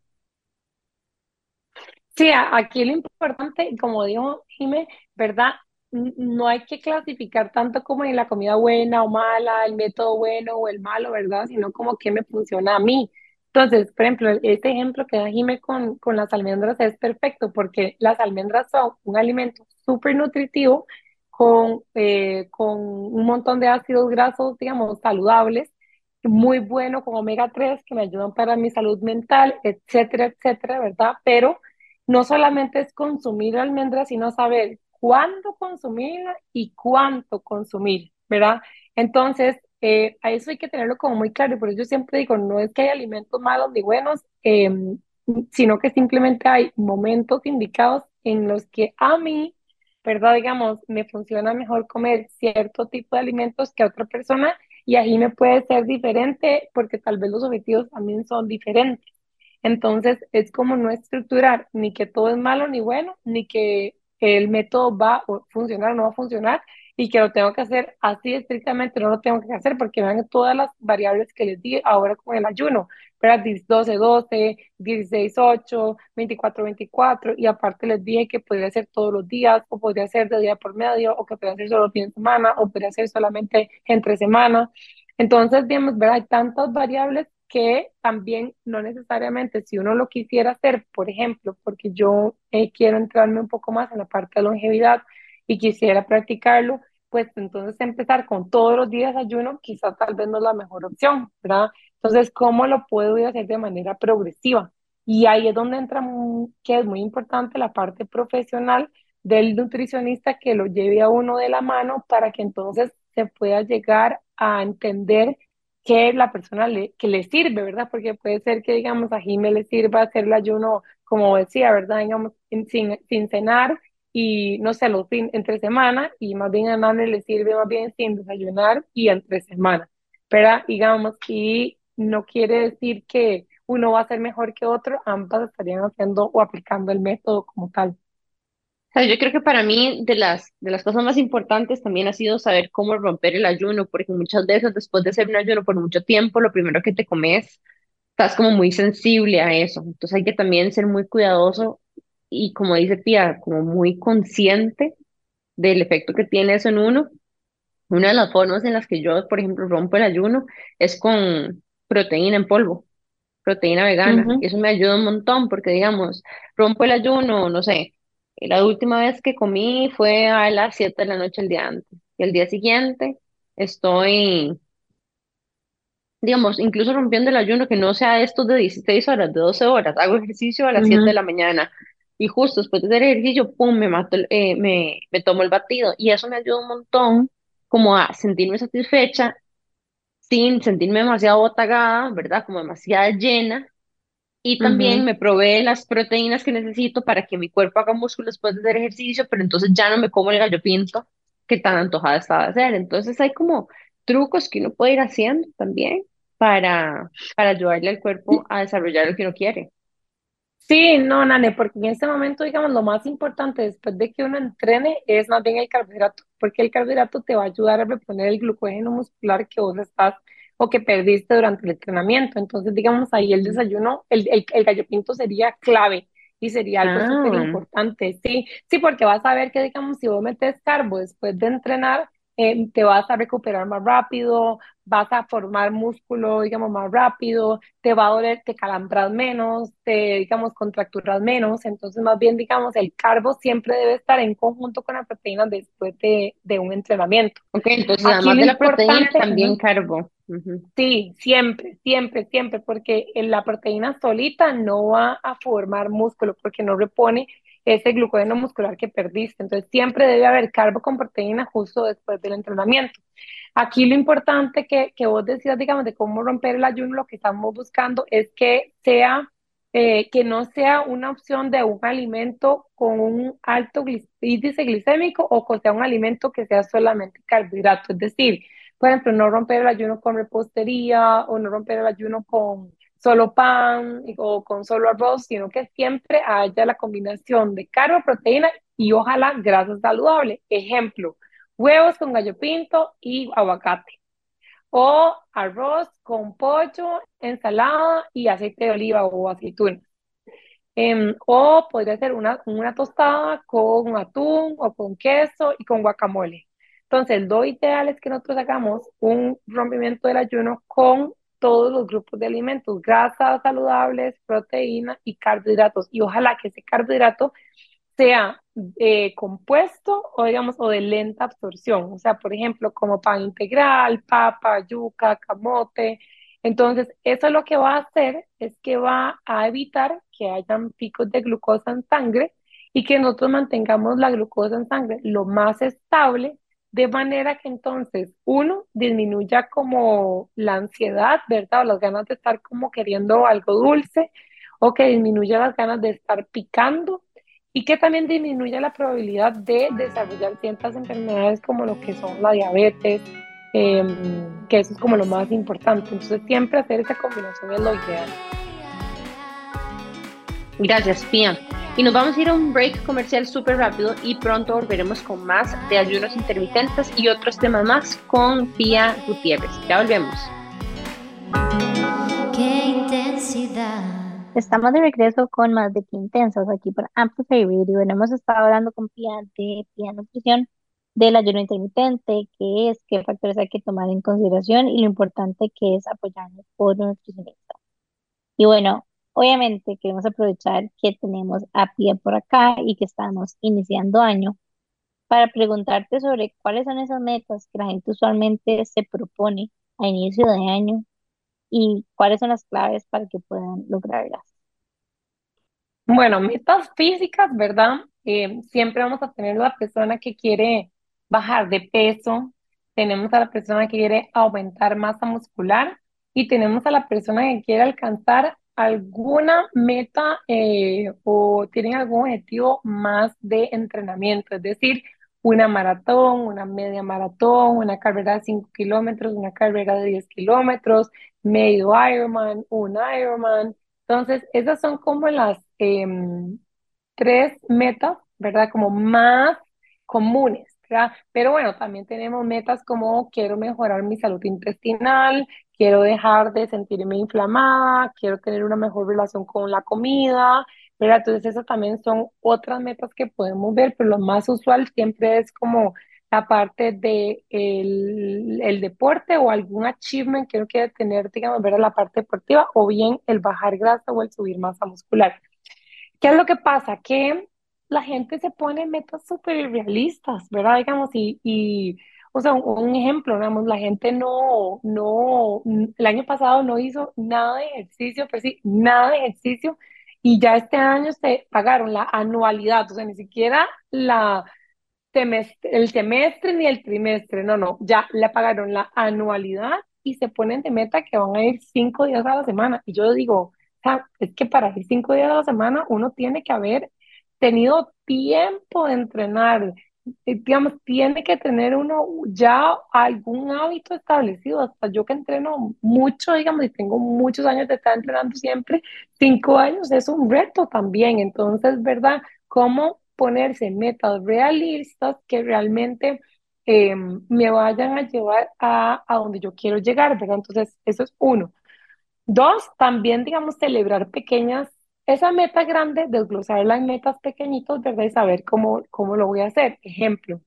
Sí, aquí lo importante, como dijo Jime, ¿verdad? No hay que clasificar tanto como en la comida buena o mala, el método bueno o el malo, ¿verdad? Sino como que me funciona a mí. Entonces, por ejemplo, este ejemplo que da Jime con, con las almendras es perfecto porque las almendras son un alimento súper nutritivo con, eh, con un montón de ácidos grasos, digamos, saludables, muy bueno con omega 3 que me ayudan para mi salud mental, etcétera, etcétera, ¿verdad? Pero no solamente es consumir almendras, sino saber cuándo consumirla y cuánto consumir, ¿verdad? Entonces, eh, a eso hay que tenerlo como muy claro, y por eso yo siempre digo, no es que hay alimentos malos ni buenos, eh, sino que simplemente hay momentos indicados en los que a mí, ¿verdad? Digamos, me funciona mejor comer cierto tipo de alimentos que a otra persona, y ahí me puede ser diferente porque tal vez los objetivos también son diferentes. Entonces, es como no estructurar ni que todo es malo ni bueno, ni que el método va a funcionar o no va a funcionar y que lo tengo que hacer así estrictamente, no lo tengo que hacer porque vean todas las variables que les di ahora con el ayuno, pero 12, 12, 16, 8, 24, 24 y aparte les dije que podría ser todos los días o podría ser de día por medio o que podría ser solo fin de semana o podría ser solamente entre semana. Entonces, digamos, ¿verdad? Hay tantas variables que también no necesariamente si uno lo quisiera hacer, por ejemplo, porque yo eh, quiero entrarme un poco más en la parte de longevidad y quisiera practicarlo, pues entonces empezar con todos los días ayuno quizás tal vez no es la mejor opción, ¿verdad? Entonces, ¿cómo lo puedo hacer de manera progresiva? Y ahí es donde entra, que es muy importante la parte profesional del nutricionista que lo lleve a uno de la mano para que entonces se pueda llegar a entender que la persona le, que le sirve, ¿verdad? Porque puede ser que, digamos, a Jime le sirva hacer el ayuno, como decía, ¿verdad? Digamos, sin sin cenar y, no sé, los fin, entre semana, y más bien a Nane le sirve más bien sin desayunar y entre semana, ¿verdad? Digamos, y no quiere decir que uno va a ser mejor que otro, ambas estarían haciendo o aplicando el método como tal. Sea, yo creo que para mí de las, de las cosas más importantes también ha sido saber cómo romper el ayuno, porque muchas veces después de hacer un ayuno por mucho tiempo, lo primero que te comes, estás como muy sensible a eso. Entonces hay que también ser muy cuidadoso y como dice Pia, como muy consciente del efecto que tiene eso en uno. Una de las formas en las que yo, por ejemplo, rompo el ayuno es con proteína en polvo, proteína vegana. Ujú, Eso me ayuda un montón porque, digamos, rompo el ayuno, no sé, la última vez que comí fue a las 7 de la noche el día antes. Y el día siguiente estoy, digamos, incluso rompiendo el ayuno que no sea estos de 16 horas, de 12 horas. Hago ejercicio a las 7 de la mañana. Y justo después de hacer ejercicio, pum, me mato, el- eh, me, me tomo el batido. Y eso me ayuda un montón como a sentirme satisfecha sin sentirme demasiado botagada, ¿verdad? Como demasiado llena. Y también me provee las proteínas que necesito para que mi cuerpo haga músculo después de hacer ejercicio, pero entonces ya no me como el gallo pinto qué tan antojada estaba de hacer. Entonces hay como trucos que uno puede ir haciendo también para, para ayudarle al cuerpo a desarrollar lo que uno quiere. Sí, no, Nane, porque en este momento, digamos, lo más importante después de que uno entrene es más bien el carbohidrato, porque el carbohidrato te va a ayudar a reponer el glucógeno muscular que vos estás o que perdiste durante el entrenamiento. Entonces, digamos, ahí el desayuno, el, el, el gallo pinto sería clave y sería algo súper Ah, importante, sí, sí, porque vas a ver que, digamos, si vos metes carbo después de entrenar, eh, te vas a recuperar más rápido, vas a formar músculo, digamos, más rápido, te va a doler, te calambras menos, te, digamos, contracturas menos, entonces más bien, digamos, el carbo siempre debe estar en conjunto con la proteína después de, de un entrenamiento. ok, entonces Aquí además de la proteína, también carbo. Sí, siempre, siempre, siempre, porque en la proteína solita no va a formar músculo porque no repone ese glucógeno muscular que perdiste. Entonces, siempre debe haber carbo con proteína justo después del entrenamiento. Aquí lo importante que, que vos decías, digamos, de cómo romper el ayuno, lo que estamos buscando es que sea, eh, que no sea una opción de un alimento con un alto índice glicémico o que sea un alimento que sea solamente carbohidrato. Es decir, por ejemplo, no romper el ayuno con repostería o no romper el ayuno con solo pan o con solo arroz, sino que siempre haya la combinación de carbo, proteína y ojalá grasa saludable. Ejemplo, huevos con gallo pinto y aguacate. O arroz con pollo, ensalada y aceite de oliva o aceituna. Em, o podría ser una, una tostada con atún o con queso y con guacamole. Entonces, lo ideal es que nosotros hagamos un rompimiento del ayuno con todos los grupos de alimentos, grasas saludables, proteína y carbohidratos. Y ojalá que ese carbohidrato sea compuesto o digamos o de lenta absorción, o sea, por ejemplo, como pan integral, papa, yuca, camote. Entonces, eso lo que va a hacer es que va a evitar que hayan picos de glucosa en sangre y que nosotros mantengamos la glucosa en sangre lo más estable, de manera que entonces uno disminuya como la ansiedad, ¿verdad? O las ganas de estar como queriendo algo dulce o que disminuya las ganas de estar picando y que también disminuya la probabilidad de desarrollar ciertas enfermedades como lo que son la diabetes, eh, que eso es como lo más importante. Entonces siempre hacer esa combinación es lo ideal. Gracias, Pia. Y nos vamos a ir a un break comercial súper rápido y pronto volveremos con más de ayunos intermitentes y otros temas más con Pia Gutiérrez. Ya volvemos. qué intensidad. Estamos de regreso con más de que intensas aquí por Amplify Radio. Bueno, hemos estado hablando con Pia de Pia Nutrición, del ayuno intermitente, qué es, qué factores hay que tomar en consideración y lo importante que es apoyarnos por un nutricionista. Y bueno, obviamente queremos aprovechar que tenemos a Pia por acá y que estamos iniciando año para preguntarte sobre cuáles son esas metas que la gente usualmente se propone a inicio de año y cuáles son las claves para que puedan lograrlas. Bueno, metas físicas, ¿verdad? Eh, siempre vamos a tener la persona que quiere bajar de peso, tenemos a la persona que quiere aumentar masa muscular y tenemos a la persona que quiere alcanzar alguna meta eh, o tienen algún objetivo más de entrenamiento, es decir, una maratón, una media maratón, una carrera de 5 kilómetros, una carrera de 10 kilómetros, medio Ironman, un Ironman. Entonces, esas son como las em, tres metas, ¿verdad? Como más comunes, ¿verdad? Pero bueno, también tenemos metas como quiero mejorar mi salud intestinal, quiero dejar de sentirme inflamada, quiero tener una mejor relación con la comida, ¿verdad? Entonces esas también son otras metas que podemos ver, pero lo más usual siempre es como la parte de el, el deporte o algún achievement que uno quiere tener, digamos, ver la parte deportiva o bien el bajar grasa o el subir masa muscular. ¿Qué es lo que pasa? Que la gente se pone metas súper realistas, ¿verdad? Digamos, y, y o sea, un, un ejemplo, digamos, la gente no, no, el año pasado no hizo nada de ejercicio, pero sí, nada de ejercicio, y ya este año se pagaron la anualidad, o sea, ni siquiera la semestre, el semestre ni el trimestre, no, no, ya le pagaron la anualidad y se ponen de meta que van a ir cinco días a la semana. Y yo digo, es que para ir cinco días a la semana uno tiene que haber tenido tiempo de entrenar, digamos, tiene que tener uno ya algún hábito establecido. Hasta yo que entreno mucho, digamos, y tengo muchos años de estar entrenando siempre, cinco años es un reto también. Entonces, ¿verdad? ¿Cómo ponerse metas realistas que realmente eh, me vayan a llevar a, a donde yo quiero llegar, ¿verdad? Entonces, eso es uno. Dos, también, digamos, celebrar pequeñas, esa meta grande, desglosarla en metas pequeñitos, ¿verdad? Y saber cómo, cómo lo voy a hacer. Ejemplo,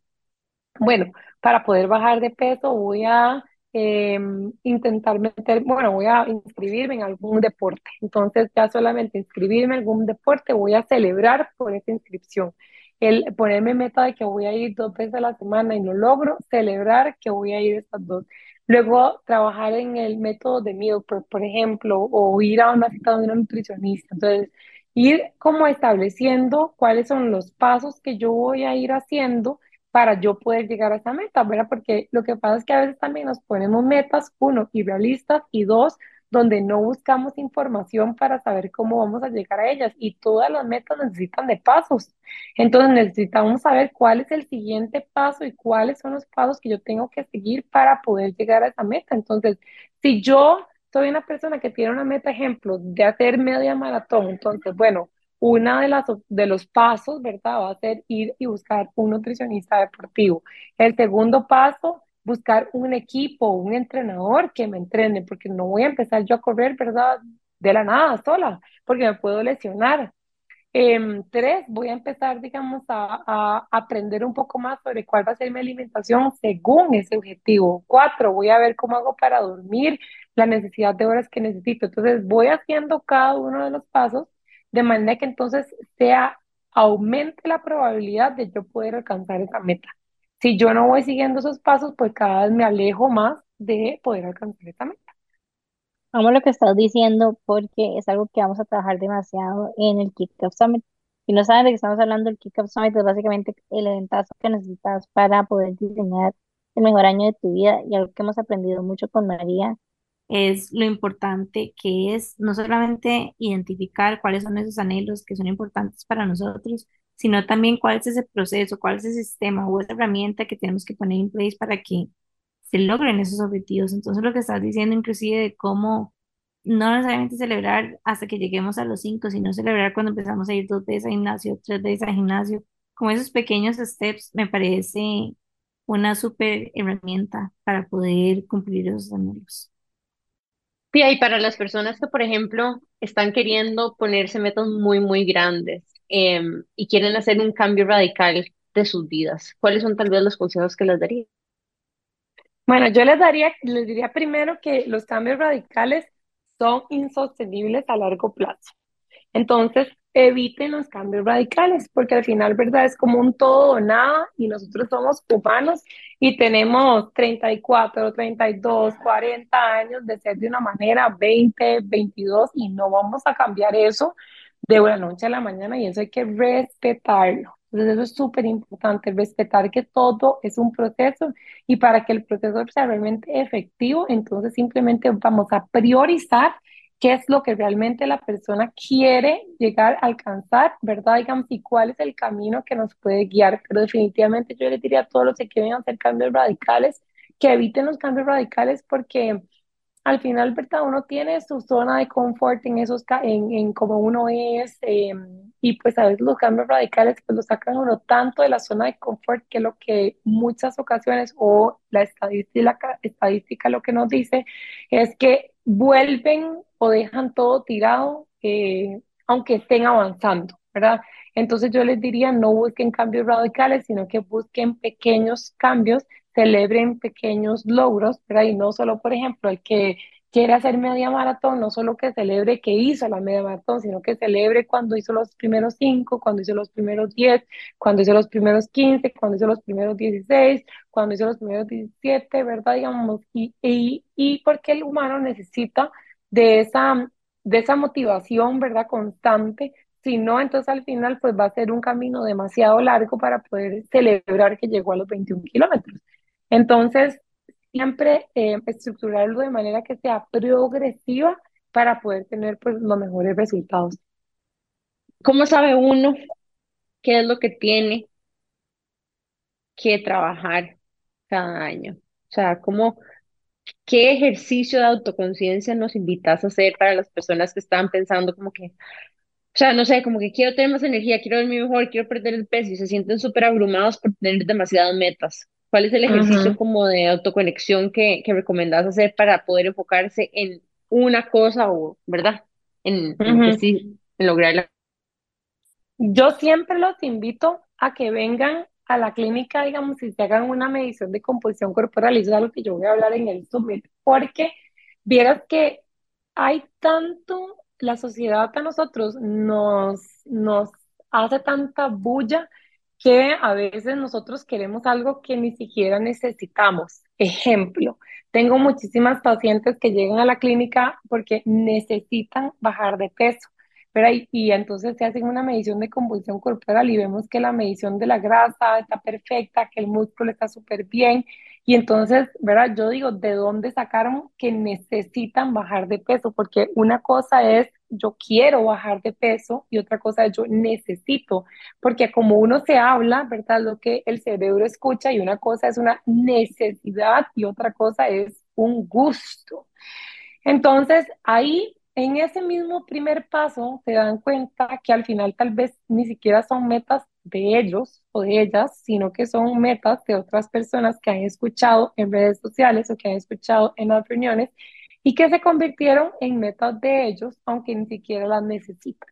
bueno, para poder bajar de peso voy a eh, intentar meter, bueno, voy a inscribirme en algún deporte. Entonces ya solamente inscribirme en algún deporte, voy a celebrar por esa inscripción. El ponerme meta de que voy a ir dos veces a la semana y no logro, celebrar que voy a ir estas dos. Luego trabajar en el método de meal por ejemplo, o ir a una cita de una nutricionista. Entonces, ir como estableciendo cuáles son los pasos que yo voy a ir haciendo para yo poder llegar a esa meta, ¿verdad? Porque lo que pasa es que a veces también nos ponemos metas, uno, irrealistas y dos, donde no buscamos información para saber cómo vamos a llegar a ellas y todas las metas necesitan de pasos. Entonces necesitamos saber cuál es el siguiente paso y cuáles son los pasos que yo tengo que seguir para poder llegar a esa meta. Entonces, si yo soy una persona que tiene una meta, ejemplo, de hacer media maratón, entonces, bueno, una de las de los pasos, ¿verdad? Va a ser ir y buscar un nutricionista deportivo. El segundo paso, buscar un equipo, un entrenador que me entrene, porque no voy a empezar yo a correr, ¿verdad? De la nada, sola, porque me puedo lesionar. Em, tres, voy a empezar, digamos, a, a aprender un poco más sobre cuál va a ser mi alimentación según ese objetivo. Cuatro, voy a ver cómo hago para dormir, la necesidad de horas que necesito. Entonces, voy haciendo cada uno de los pasos de manera que entonces sea, aumente la probabilidad de yo poder alcanzar esa meta. Si yo no voy siguiendo esos pasos, pues cada vez me alejo más de poder alcanzar esa meta. Amo lo que estás diciendo porque es algo que vamos a trabajar demasiado en el Kickoff Summit. Si no saben de qué estamos hablando, el Kickoff Summit es básicamente el eventazo que necesitas para poder diseñar el mejor año de tu vida y algo que hemos aprendido mucho con María es lo importante que es no solamente identificar cuáles son esos anhelos que son importantes para nosotros, sino también cuál es ese proceso, cuál es ese sistema o esa herramienta que tenemos que poner en place para que se logren esos objetivos. Entonces, lo que estás diciendo inclusive de cómo no necesariamente celebrar hasta que lleguemos a los cinco, sino celebrar cuando empezamos a ir dos veces al gimnasio, tres veces al gimnasio, como esos pequeños steps, me parece una súper herramienta para poder cumplir esos anhelos. Sí, y para las personas que, por ejemplo, están queriendo ponerse metas muy, muy grandes em, y quieren hacer un cambio radical de sus vidas, ¿cuáles son tal vez los consejos que les daría? Bueno, yo les daría, les diría primero que los cambios radicales son insostenibles a largo plazo. Entonces, eviten los cambios radicales, porque al final, ¿verdad? Es como un todo o nada y nosotros somos humanos y tenemos 34, 32, 40 años de ser de una manera, 20, 22 y no vamos a cambiar eso de una noche a la mañana y eso hay que respetarlo. Entonces eso es súper importante, respetar que todo es un proceso y para que el proceso sea realmente efectivo, entonces simplemente vamos a priorizar qué es lo que realmente la persona quiere llegar a alcanzar, ¿verdad? Digamos, y cuál es el camino que nos puede guiar. Pero definitivamente yo le diría a todos los que quieren hacer cambios radicales que eviten los cambios radicales porque al final, ¿verdad? Uno tiene su zona de confort en esos, en, en cómo uno es, em, y pues a veces los cambios radicales pues lo sacan uno tanto de la zona de confort que lo que muchas ocasiones, o la estadística, estadística lo que nos dice, es que vuelven o dejan todo tirado, eh, aunque estén avanzando, ¿verdad? Entonces yo les diría, no busquen cambios radicales, sino que busquen pequeños cambios celebren pequeños logros, ¿verdad? Y no solo, por ejemplo, el que quiere hacer media maratón, no solo que celebre que hizo la media maratón, sino que celebre cuando hizo los primeros cinco, cuando hizo los primeros diez, cuando hizo los primeros quince, cuando hizo los primeros dieciséis, cuando hizo los primeros diecisiete, ¿verdad? Digamos, y, y, y porque el humano necesita de esa, de esa motivación, ¿verdad? Constante si no, entonces al final pues va a ser un camino demasiado largo para poder celebrar que llegó a los 21 kilómetros. Entonces, siempre eh, estructurarlo de manera que sea progresiva para poder tener pues, los mejores resultados. ¿Cómo sabe uno qué es lo que tiene que trabajar cada año? O sea, ¿cómo, qué ejercicio de autoconciencia nos invitas a hacer para las personas que están pensando como que, o sea, no sé, como que quiero tener más energía, quiero verme mejor, quiero perder el peso y se sienten súper abrumados por tener demasiadas metas? ¿Cuál es el ejercicio como de autoconexión que, que recomendás hacer para poder enfocarse en una cosa o, ¿verdad? En, en que ujú. sí, en lograrla. Yo siempre los invito a que vengan a la clínica, digamos, y se hagan una medición de composición corporal, y eso es algo que yo voy a hablar en el summit, porque vieras que hay tanto, la sociedad a nosotros nos, nos hace tanta bulla que a veces nosotros queremos algo que ni siquiera necesitamos. Ejemplo, tengo muchísimas pacientes que llegan a la clínica porque necesitan bajar de peso pero ahí- y entonces se hacen una medición de composición corporal y vemos que la medición de la grasa está perfecta, que el músculo está súper bien. Y entonces, ¿verdad? Yo digo, ¿de dónde sacaron que necesitan bajar de peso? Porque una cosa es yo quiero bajar de peso y otra cosa es yo necesito. Porque como uno se habla, ¿verdad? Lo que el cerebro escucha y una cosa es una necesidad y otra cosa es un gusto. Entonces, ahí, en ese mismo primer paso, se dan cuenta que al final tal vez ni siquiera son metas de ellos o de ellas, sino que son metas de otras personas que han escuchado en redes sociales o que han escuchado en las reuniones y que se convirtieron en metas de ellos, aunque ni siquiera las necesitan.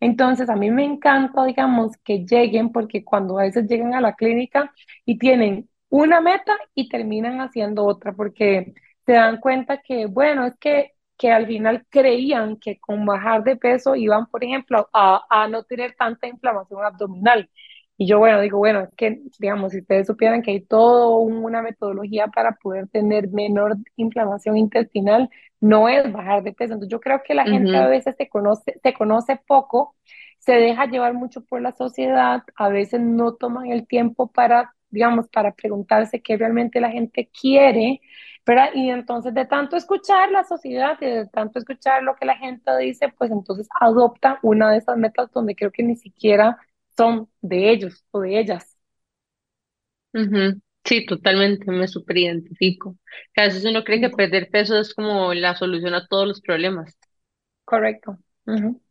Entonces, a mí me encanta, digamos, que lleguen, porque cuando a veces llegan a la clínica y tienen una meta y terminan haciendo otra, porque se dan cuenta que, bueno, es que, que al final creían que con bajar de peso iban, por ejemplo, a, a no tener tanta inflamación abdominal. Y yo, bueno, digo, bueno, es que, digamos, si ustedes supieran que hay toda una metodología para poder tener menor inflamación intestinal, no es bajar de peso. Entonces, yo creo que la gente a veces se conoce, se conoce poco, se deja llevar mucho por la sociedad, a veces no toman el tiempo para, digamos, para preguntarse qué realmente la gente quiere ¿verdad? Y entonces de tanto escuchar la sociedad y de tanto escuchar lo que la gente dice, pues entonces adopta una de esas metas donde creo que ni siquiera son de ellos o de ellas. Sí, totalmente, me súper identifico. Que a veces uno cree que perder peso es como la solución a todos los problemas. Correcto,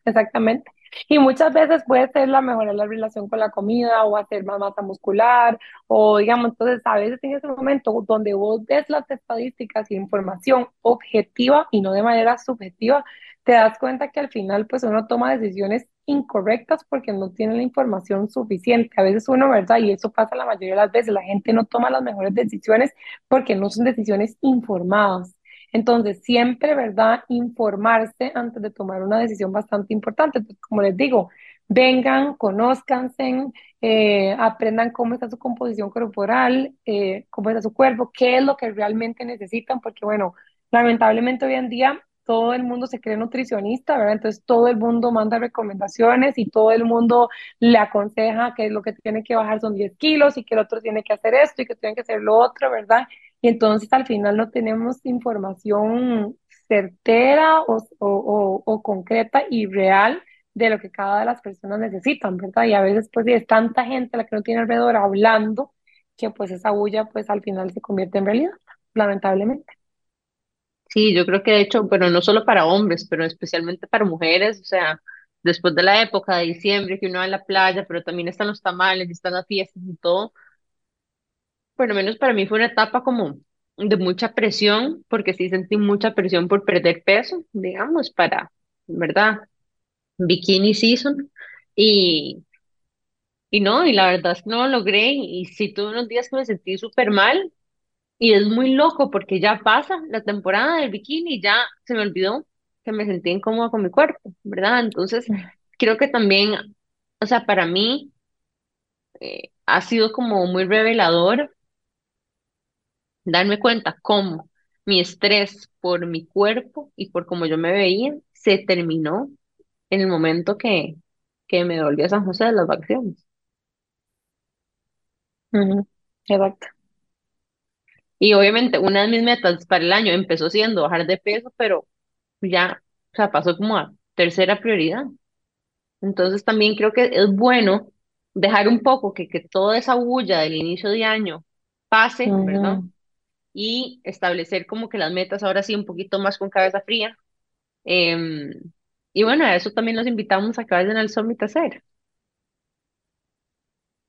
exactamente. Y muchas veces puede ser la mejorar la relación con la comida o hacer más masa muscular o digamos, entonces a veces en ese momento donde vos ves las estadísticas y información objetiva y no de manera subjetiva, te das cuenta que al final pues uno toma decisiones incorrectas porque no tiene la información suficiente. A veces uno, ¿verdad? Y eso pasa la mayoría de las veces, la gente no toma las mejores decisiones porque no son decisiones informadas. Entonces, siempre, ¿verdad? Informarse antes de tomar una decisión bastante importante. Entonces, como les digo, vengan, conózcanse, eh, aprendan cómo está su composición corporal, eh, cómo está su cuerpo, qué es lo que realmente necesitan, porque bueno, lamentablemente hoy en día todo el mundo se cree nutricionista, ¿verdad? Entonces todo el mundo manda recomendaciones y todo el mundo le aconseja que lo que tiene que bajar son 10 kilos y que el otro tiene que hacer esto y que tiene que hacer lo otro, ¿verdad? Y entonces al final no tenemos información certera o, o, o, o concreta y real de lo que cada de las personas necesitan, ¿verdad? Y a veces pues es tanta gente la que no tiene alrededor hablando que pues esa bulla pues al final se convierte en realidad, lamentablemente. Sí, yo creo que de hecho, pero no solo para hombres, pero especialmente para mujeres, o sea, después de la época de diciembre que uno va a la playa, pero también están los tamales, están las fiestas y todo, por lo menos para mí fue una etapa como de mucha presión, porque sí sentí mucha presión por perder peso, digamos, para, ¿verdad? Bikini season. Y, y no, y la verdad es que no lo logré, y sí tuve unos días que me sentí súper mal, Y es muy loco porque ya pasa la temporada del bikini y ya se me olvidó que me sentía incómoda con mi cuerpo, ¿verdad? Entonces, creo que también, o sea, para mí eh, ha sido como muy revelador darme cuenta cómo mi estrés por mi cuerpo y por cómo yo me veía se terminó en el momento que, que me volví a San José de las vacaciones. Ujú, Exacto. Y obviamente una de mis metas para el año empezó siendo bajar de peso, pero ya, o sea, pasó como a tercera prioridad. Entonces también creo que es bueno dejar un poco que, que toda esa bulla del inicio de año pase, ¿verdad? Y establecer como que las metas ahora sí un poquito más con cabeza fría. Em, y bueno, a eso también los invitamos a que vayan al Summit a hacer.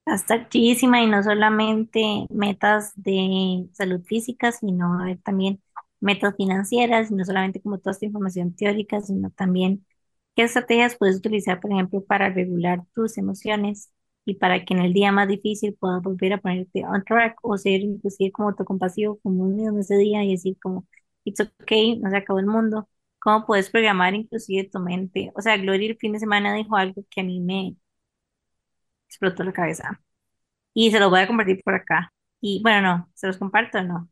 Está activísima y no solamente metas de salud física, sino también metas financieras, no solamente como toda esta información teórica, sino también qué estrategias puedes utilizar, por ejemplo, para regular tus emociones y para que en el día más difícil puedas volver a ponerte on track o ser inclusive como autocompasivo como un en ese día y decir como, it's okay, no se acabó el mundo. ¿Cómo puedes programar inclusive tu mente? O sea, Gloria el fin de semana dijo algo que a mí me explotó la cabeza y se los voy a compartir por acá. Y bueno, no, se los comparto, no.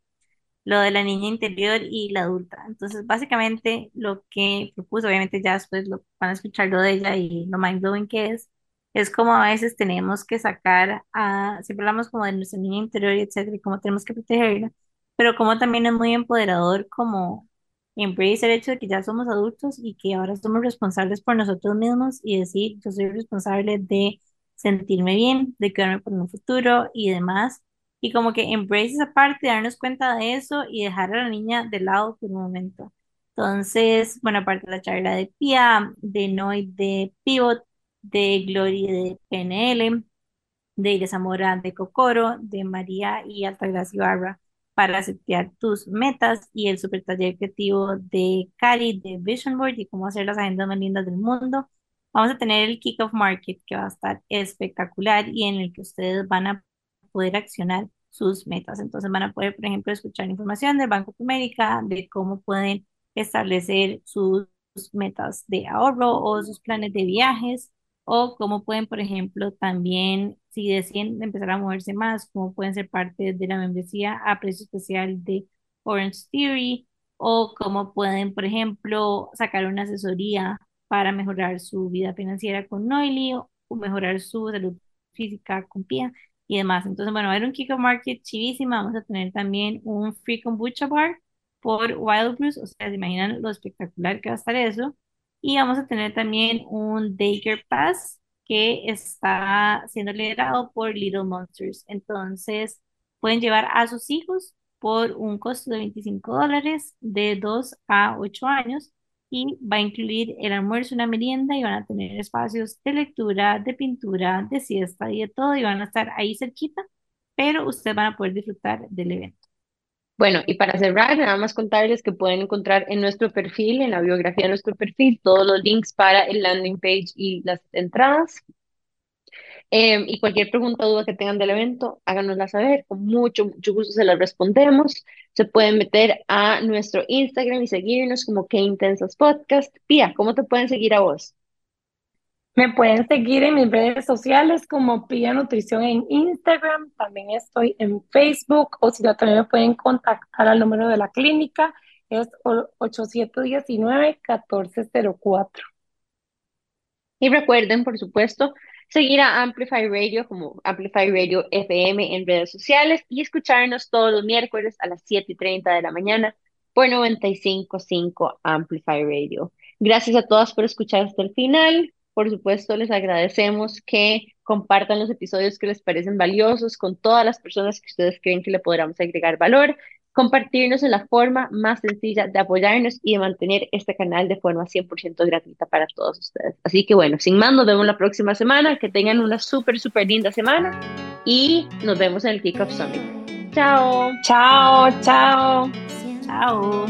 Lo de la niña interior y la adulta. Entonces, básicamente lo que propuso, obviamente ya después lo van a escuchar lo de ella y lo mind blowing que es, es como a veces tenemos que sacar a, siempre hablamos como de nuestra niña interior etcétera, y cómo tenemos que protegerla, pero como también es muy empoderador como embrace el hecho de que ya somos adultos y que ahora somos responsables por nosotros mismos y decir, yo soy responsable de sentirme bien, de cuidarme por un futuro y demás. Y como que embrace esa parte, darnos cuenta de eso y dejar a la niña de lado por un momento. Entonces, bueno, aparte de la charla de Pia, de Noy de Pivot, de Glory de PNL, de Iris Zamora de Cocoro, de María y Altagracia Ibarra para setear tus metas y el super taller creativo de Cari de Vision Board y cómo hacer las agendas más lindas del mundo. Vamos a tener el Kick-Off Market que va a estar espectacular y en el que ustedes van a poder accionar sus metas. Entonces van a poder, por ejemplo, escuchar información del Banco de América, de cómo pueden establecer sus metas de ahorro o sus planes de viajes o cómo pueden, por ejemplo, también, si deciden empezar a moverse más, cómo pueden ser parte de la membresía a precio especial de Orange Theory, o cómo pueden, por ejemplo, sacar una asesoría para mejorar su vida financiera con Noily o mejorar su salud física con Pia y demás. Entonces, bueno, va a haber un kick-off market chivísima. Vamos a tener también un free kombucha bar por Wild Brews. O sea, se imaginan lo espectacular que va a estar eso. Y vamos a tener también un Daycare Pass que está siendo liderado por Little Monsters. Entonces, pueden llevar a sus hijos por un costo de 25 dólares de 2 a 8 años y va a incluir el almuerzo, una merienda y van a tener espacios de lectura, de pintura, de siesta y de todo y van a estar ahí cerquita, pero ustedes van a poder disfrutar del evento. Bueno, y para cerrar, nada más contarles que pueden encontrar en nuestro perfil, en la biografía de nuestro perfil, todos los links para el landing page y las entradas. Em, y cualquier pregunta o duda que tengan del evento, háganosla saber. Con mucho, mucho gusto se las respondemos. Se pueden meter a nuestro Instagram y seguirnos como Qué Intensas Podcast. Pía, ¿cómo te pueden seguir a vos? Me pueden seguir en mis redes sociales como Pia Nutrición en Instagram, también estoy en Facebook o si no también me pueden contactar al número de la clínica, es 8719-1404. Y recuerden, por supuesto, seguir a Amplify Radio como Amplify Radio FM en redes sociales y escucharnos todos los miércoles a las 7 y 30 de la mañana por 95.5 Amplify Radio. Gracias a todas por escuchar hasta el final. Por supuesto, les agradecemos que compartan los episodios que les parecen valiosos con todas las personas que ustedes creen que le podamos agregar valor. Compartirnos en la forma más sencilla de apoyarnos y de mantener este canal de forma 100% gratuita para todos ustedes. Así que bueno, sin más, nos vemos la próxima semana. Que tengan una súper, súper linda semana y nos vemos en el Kickoff Summit. Chao. Chao, chao. Chao.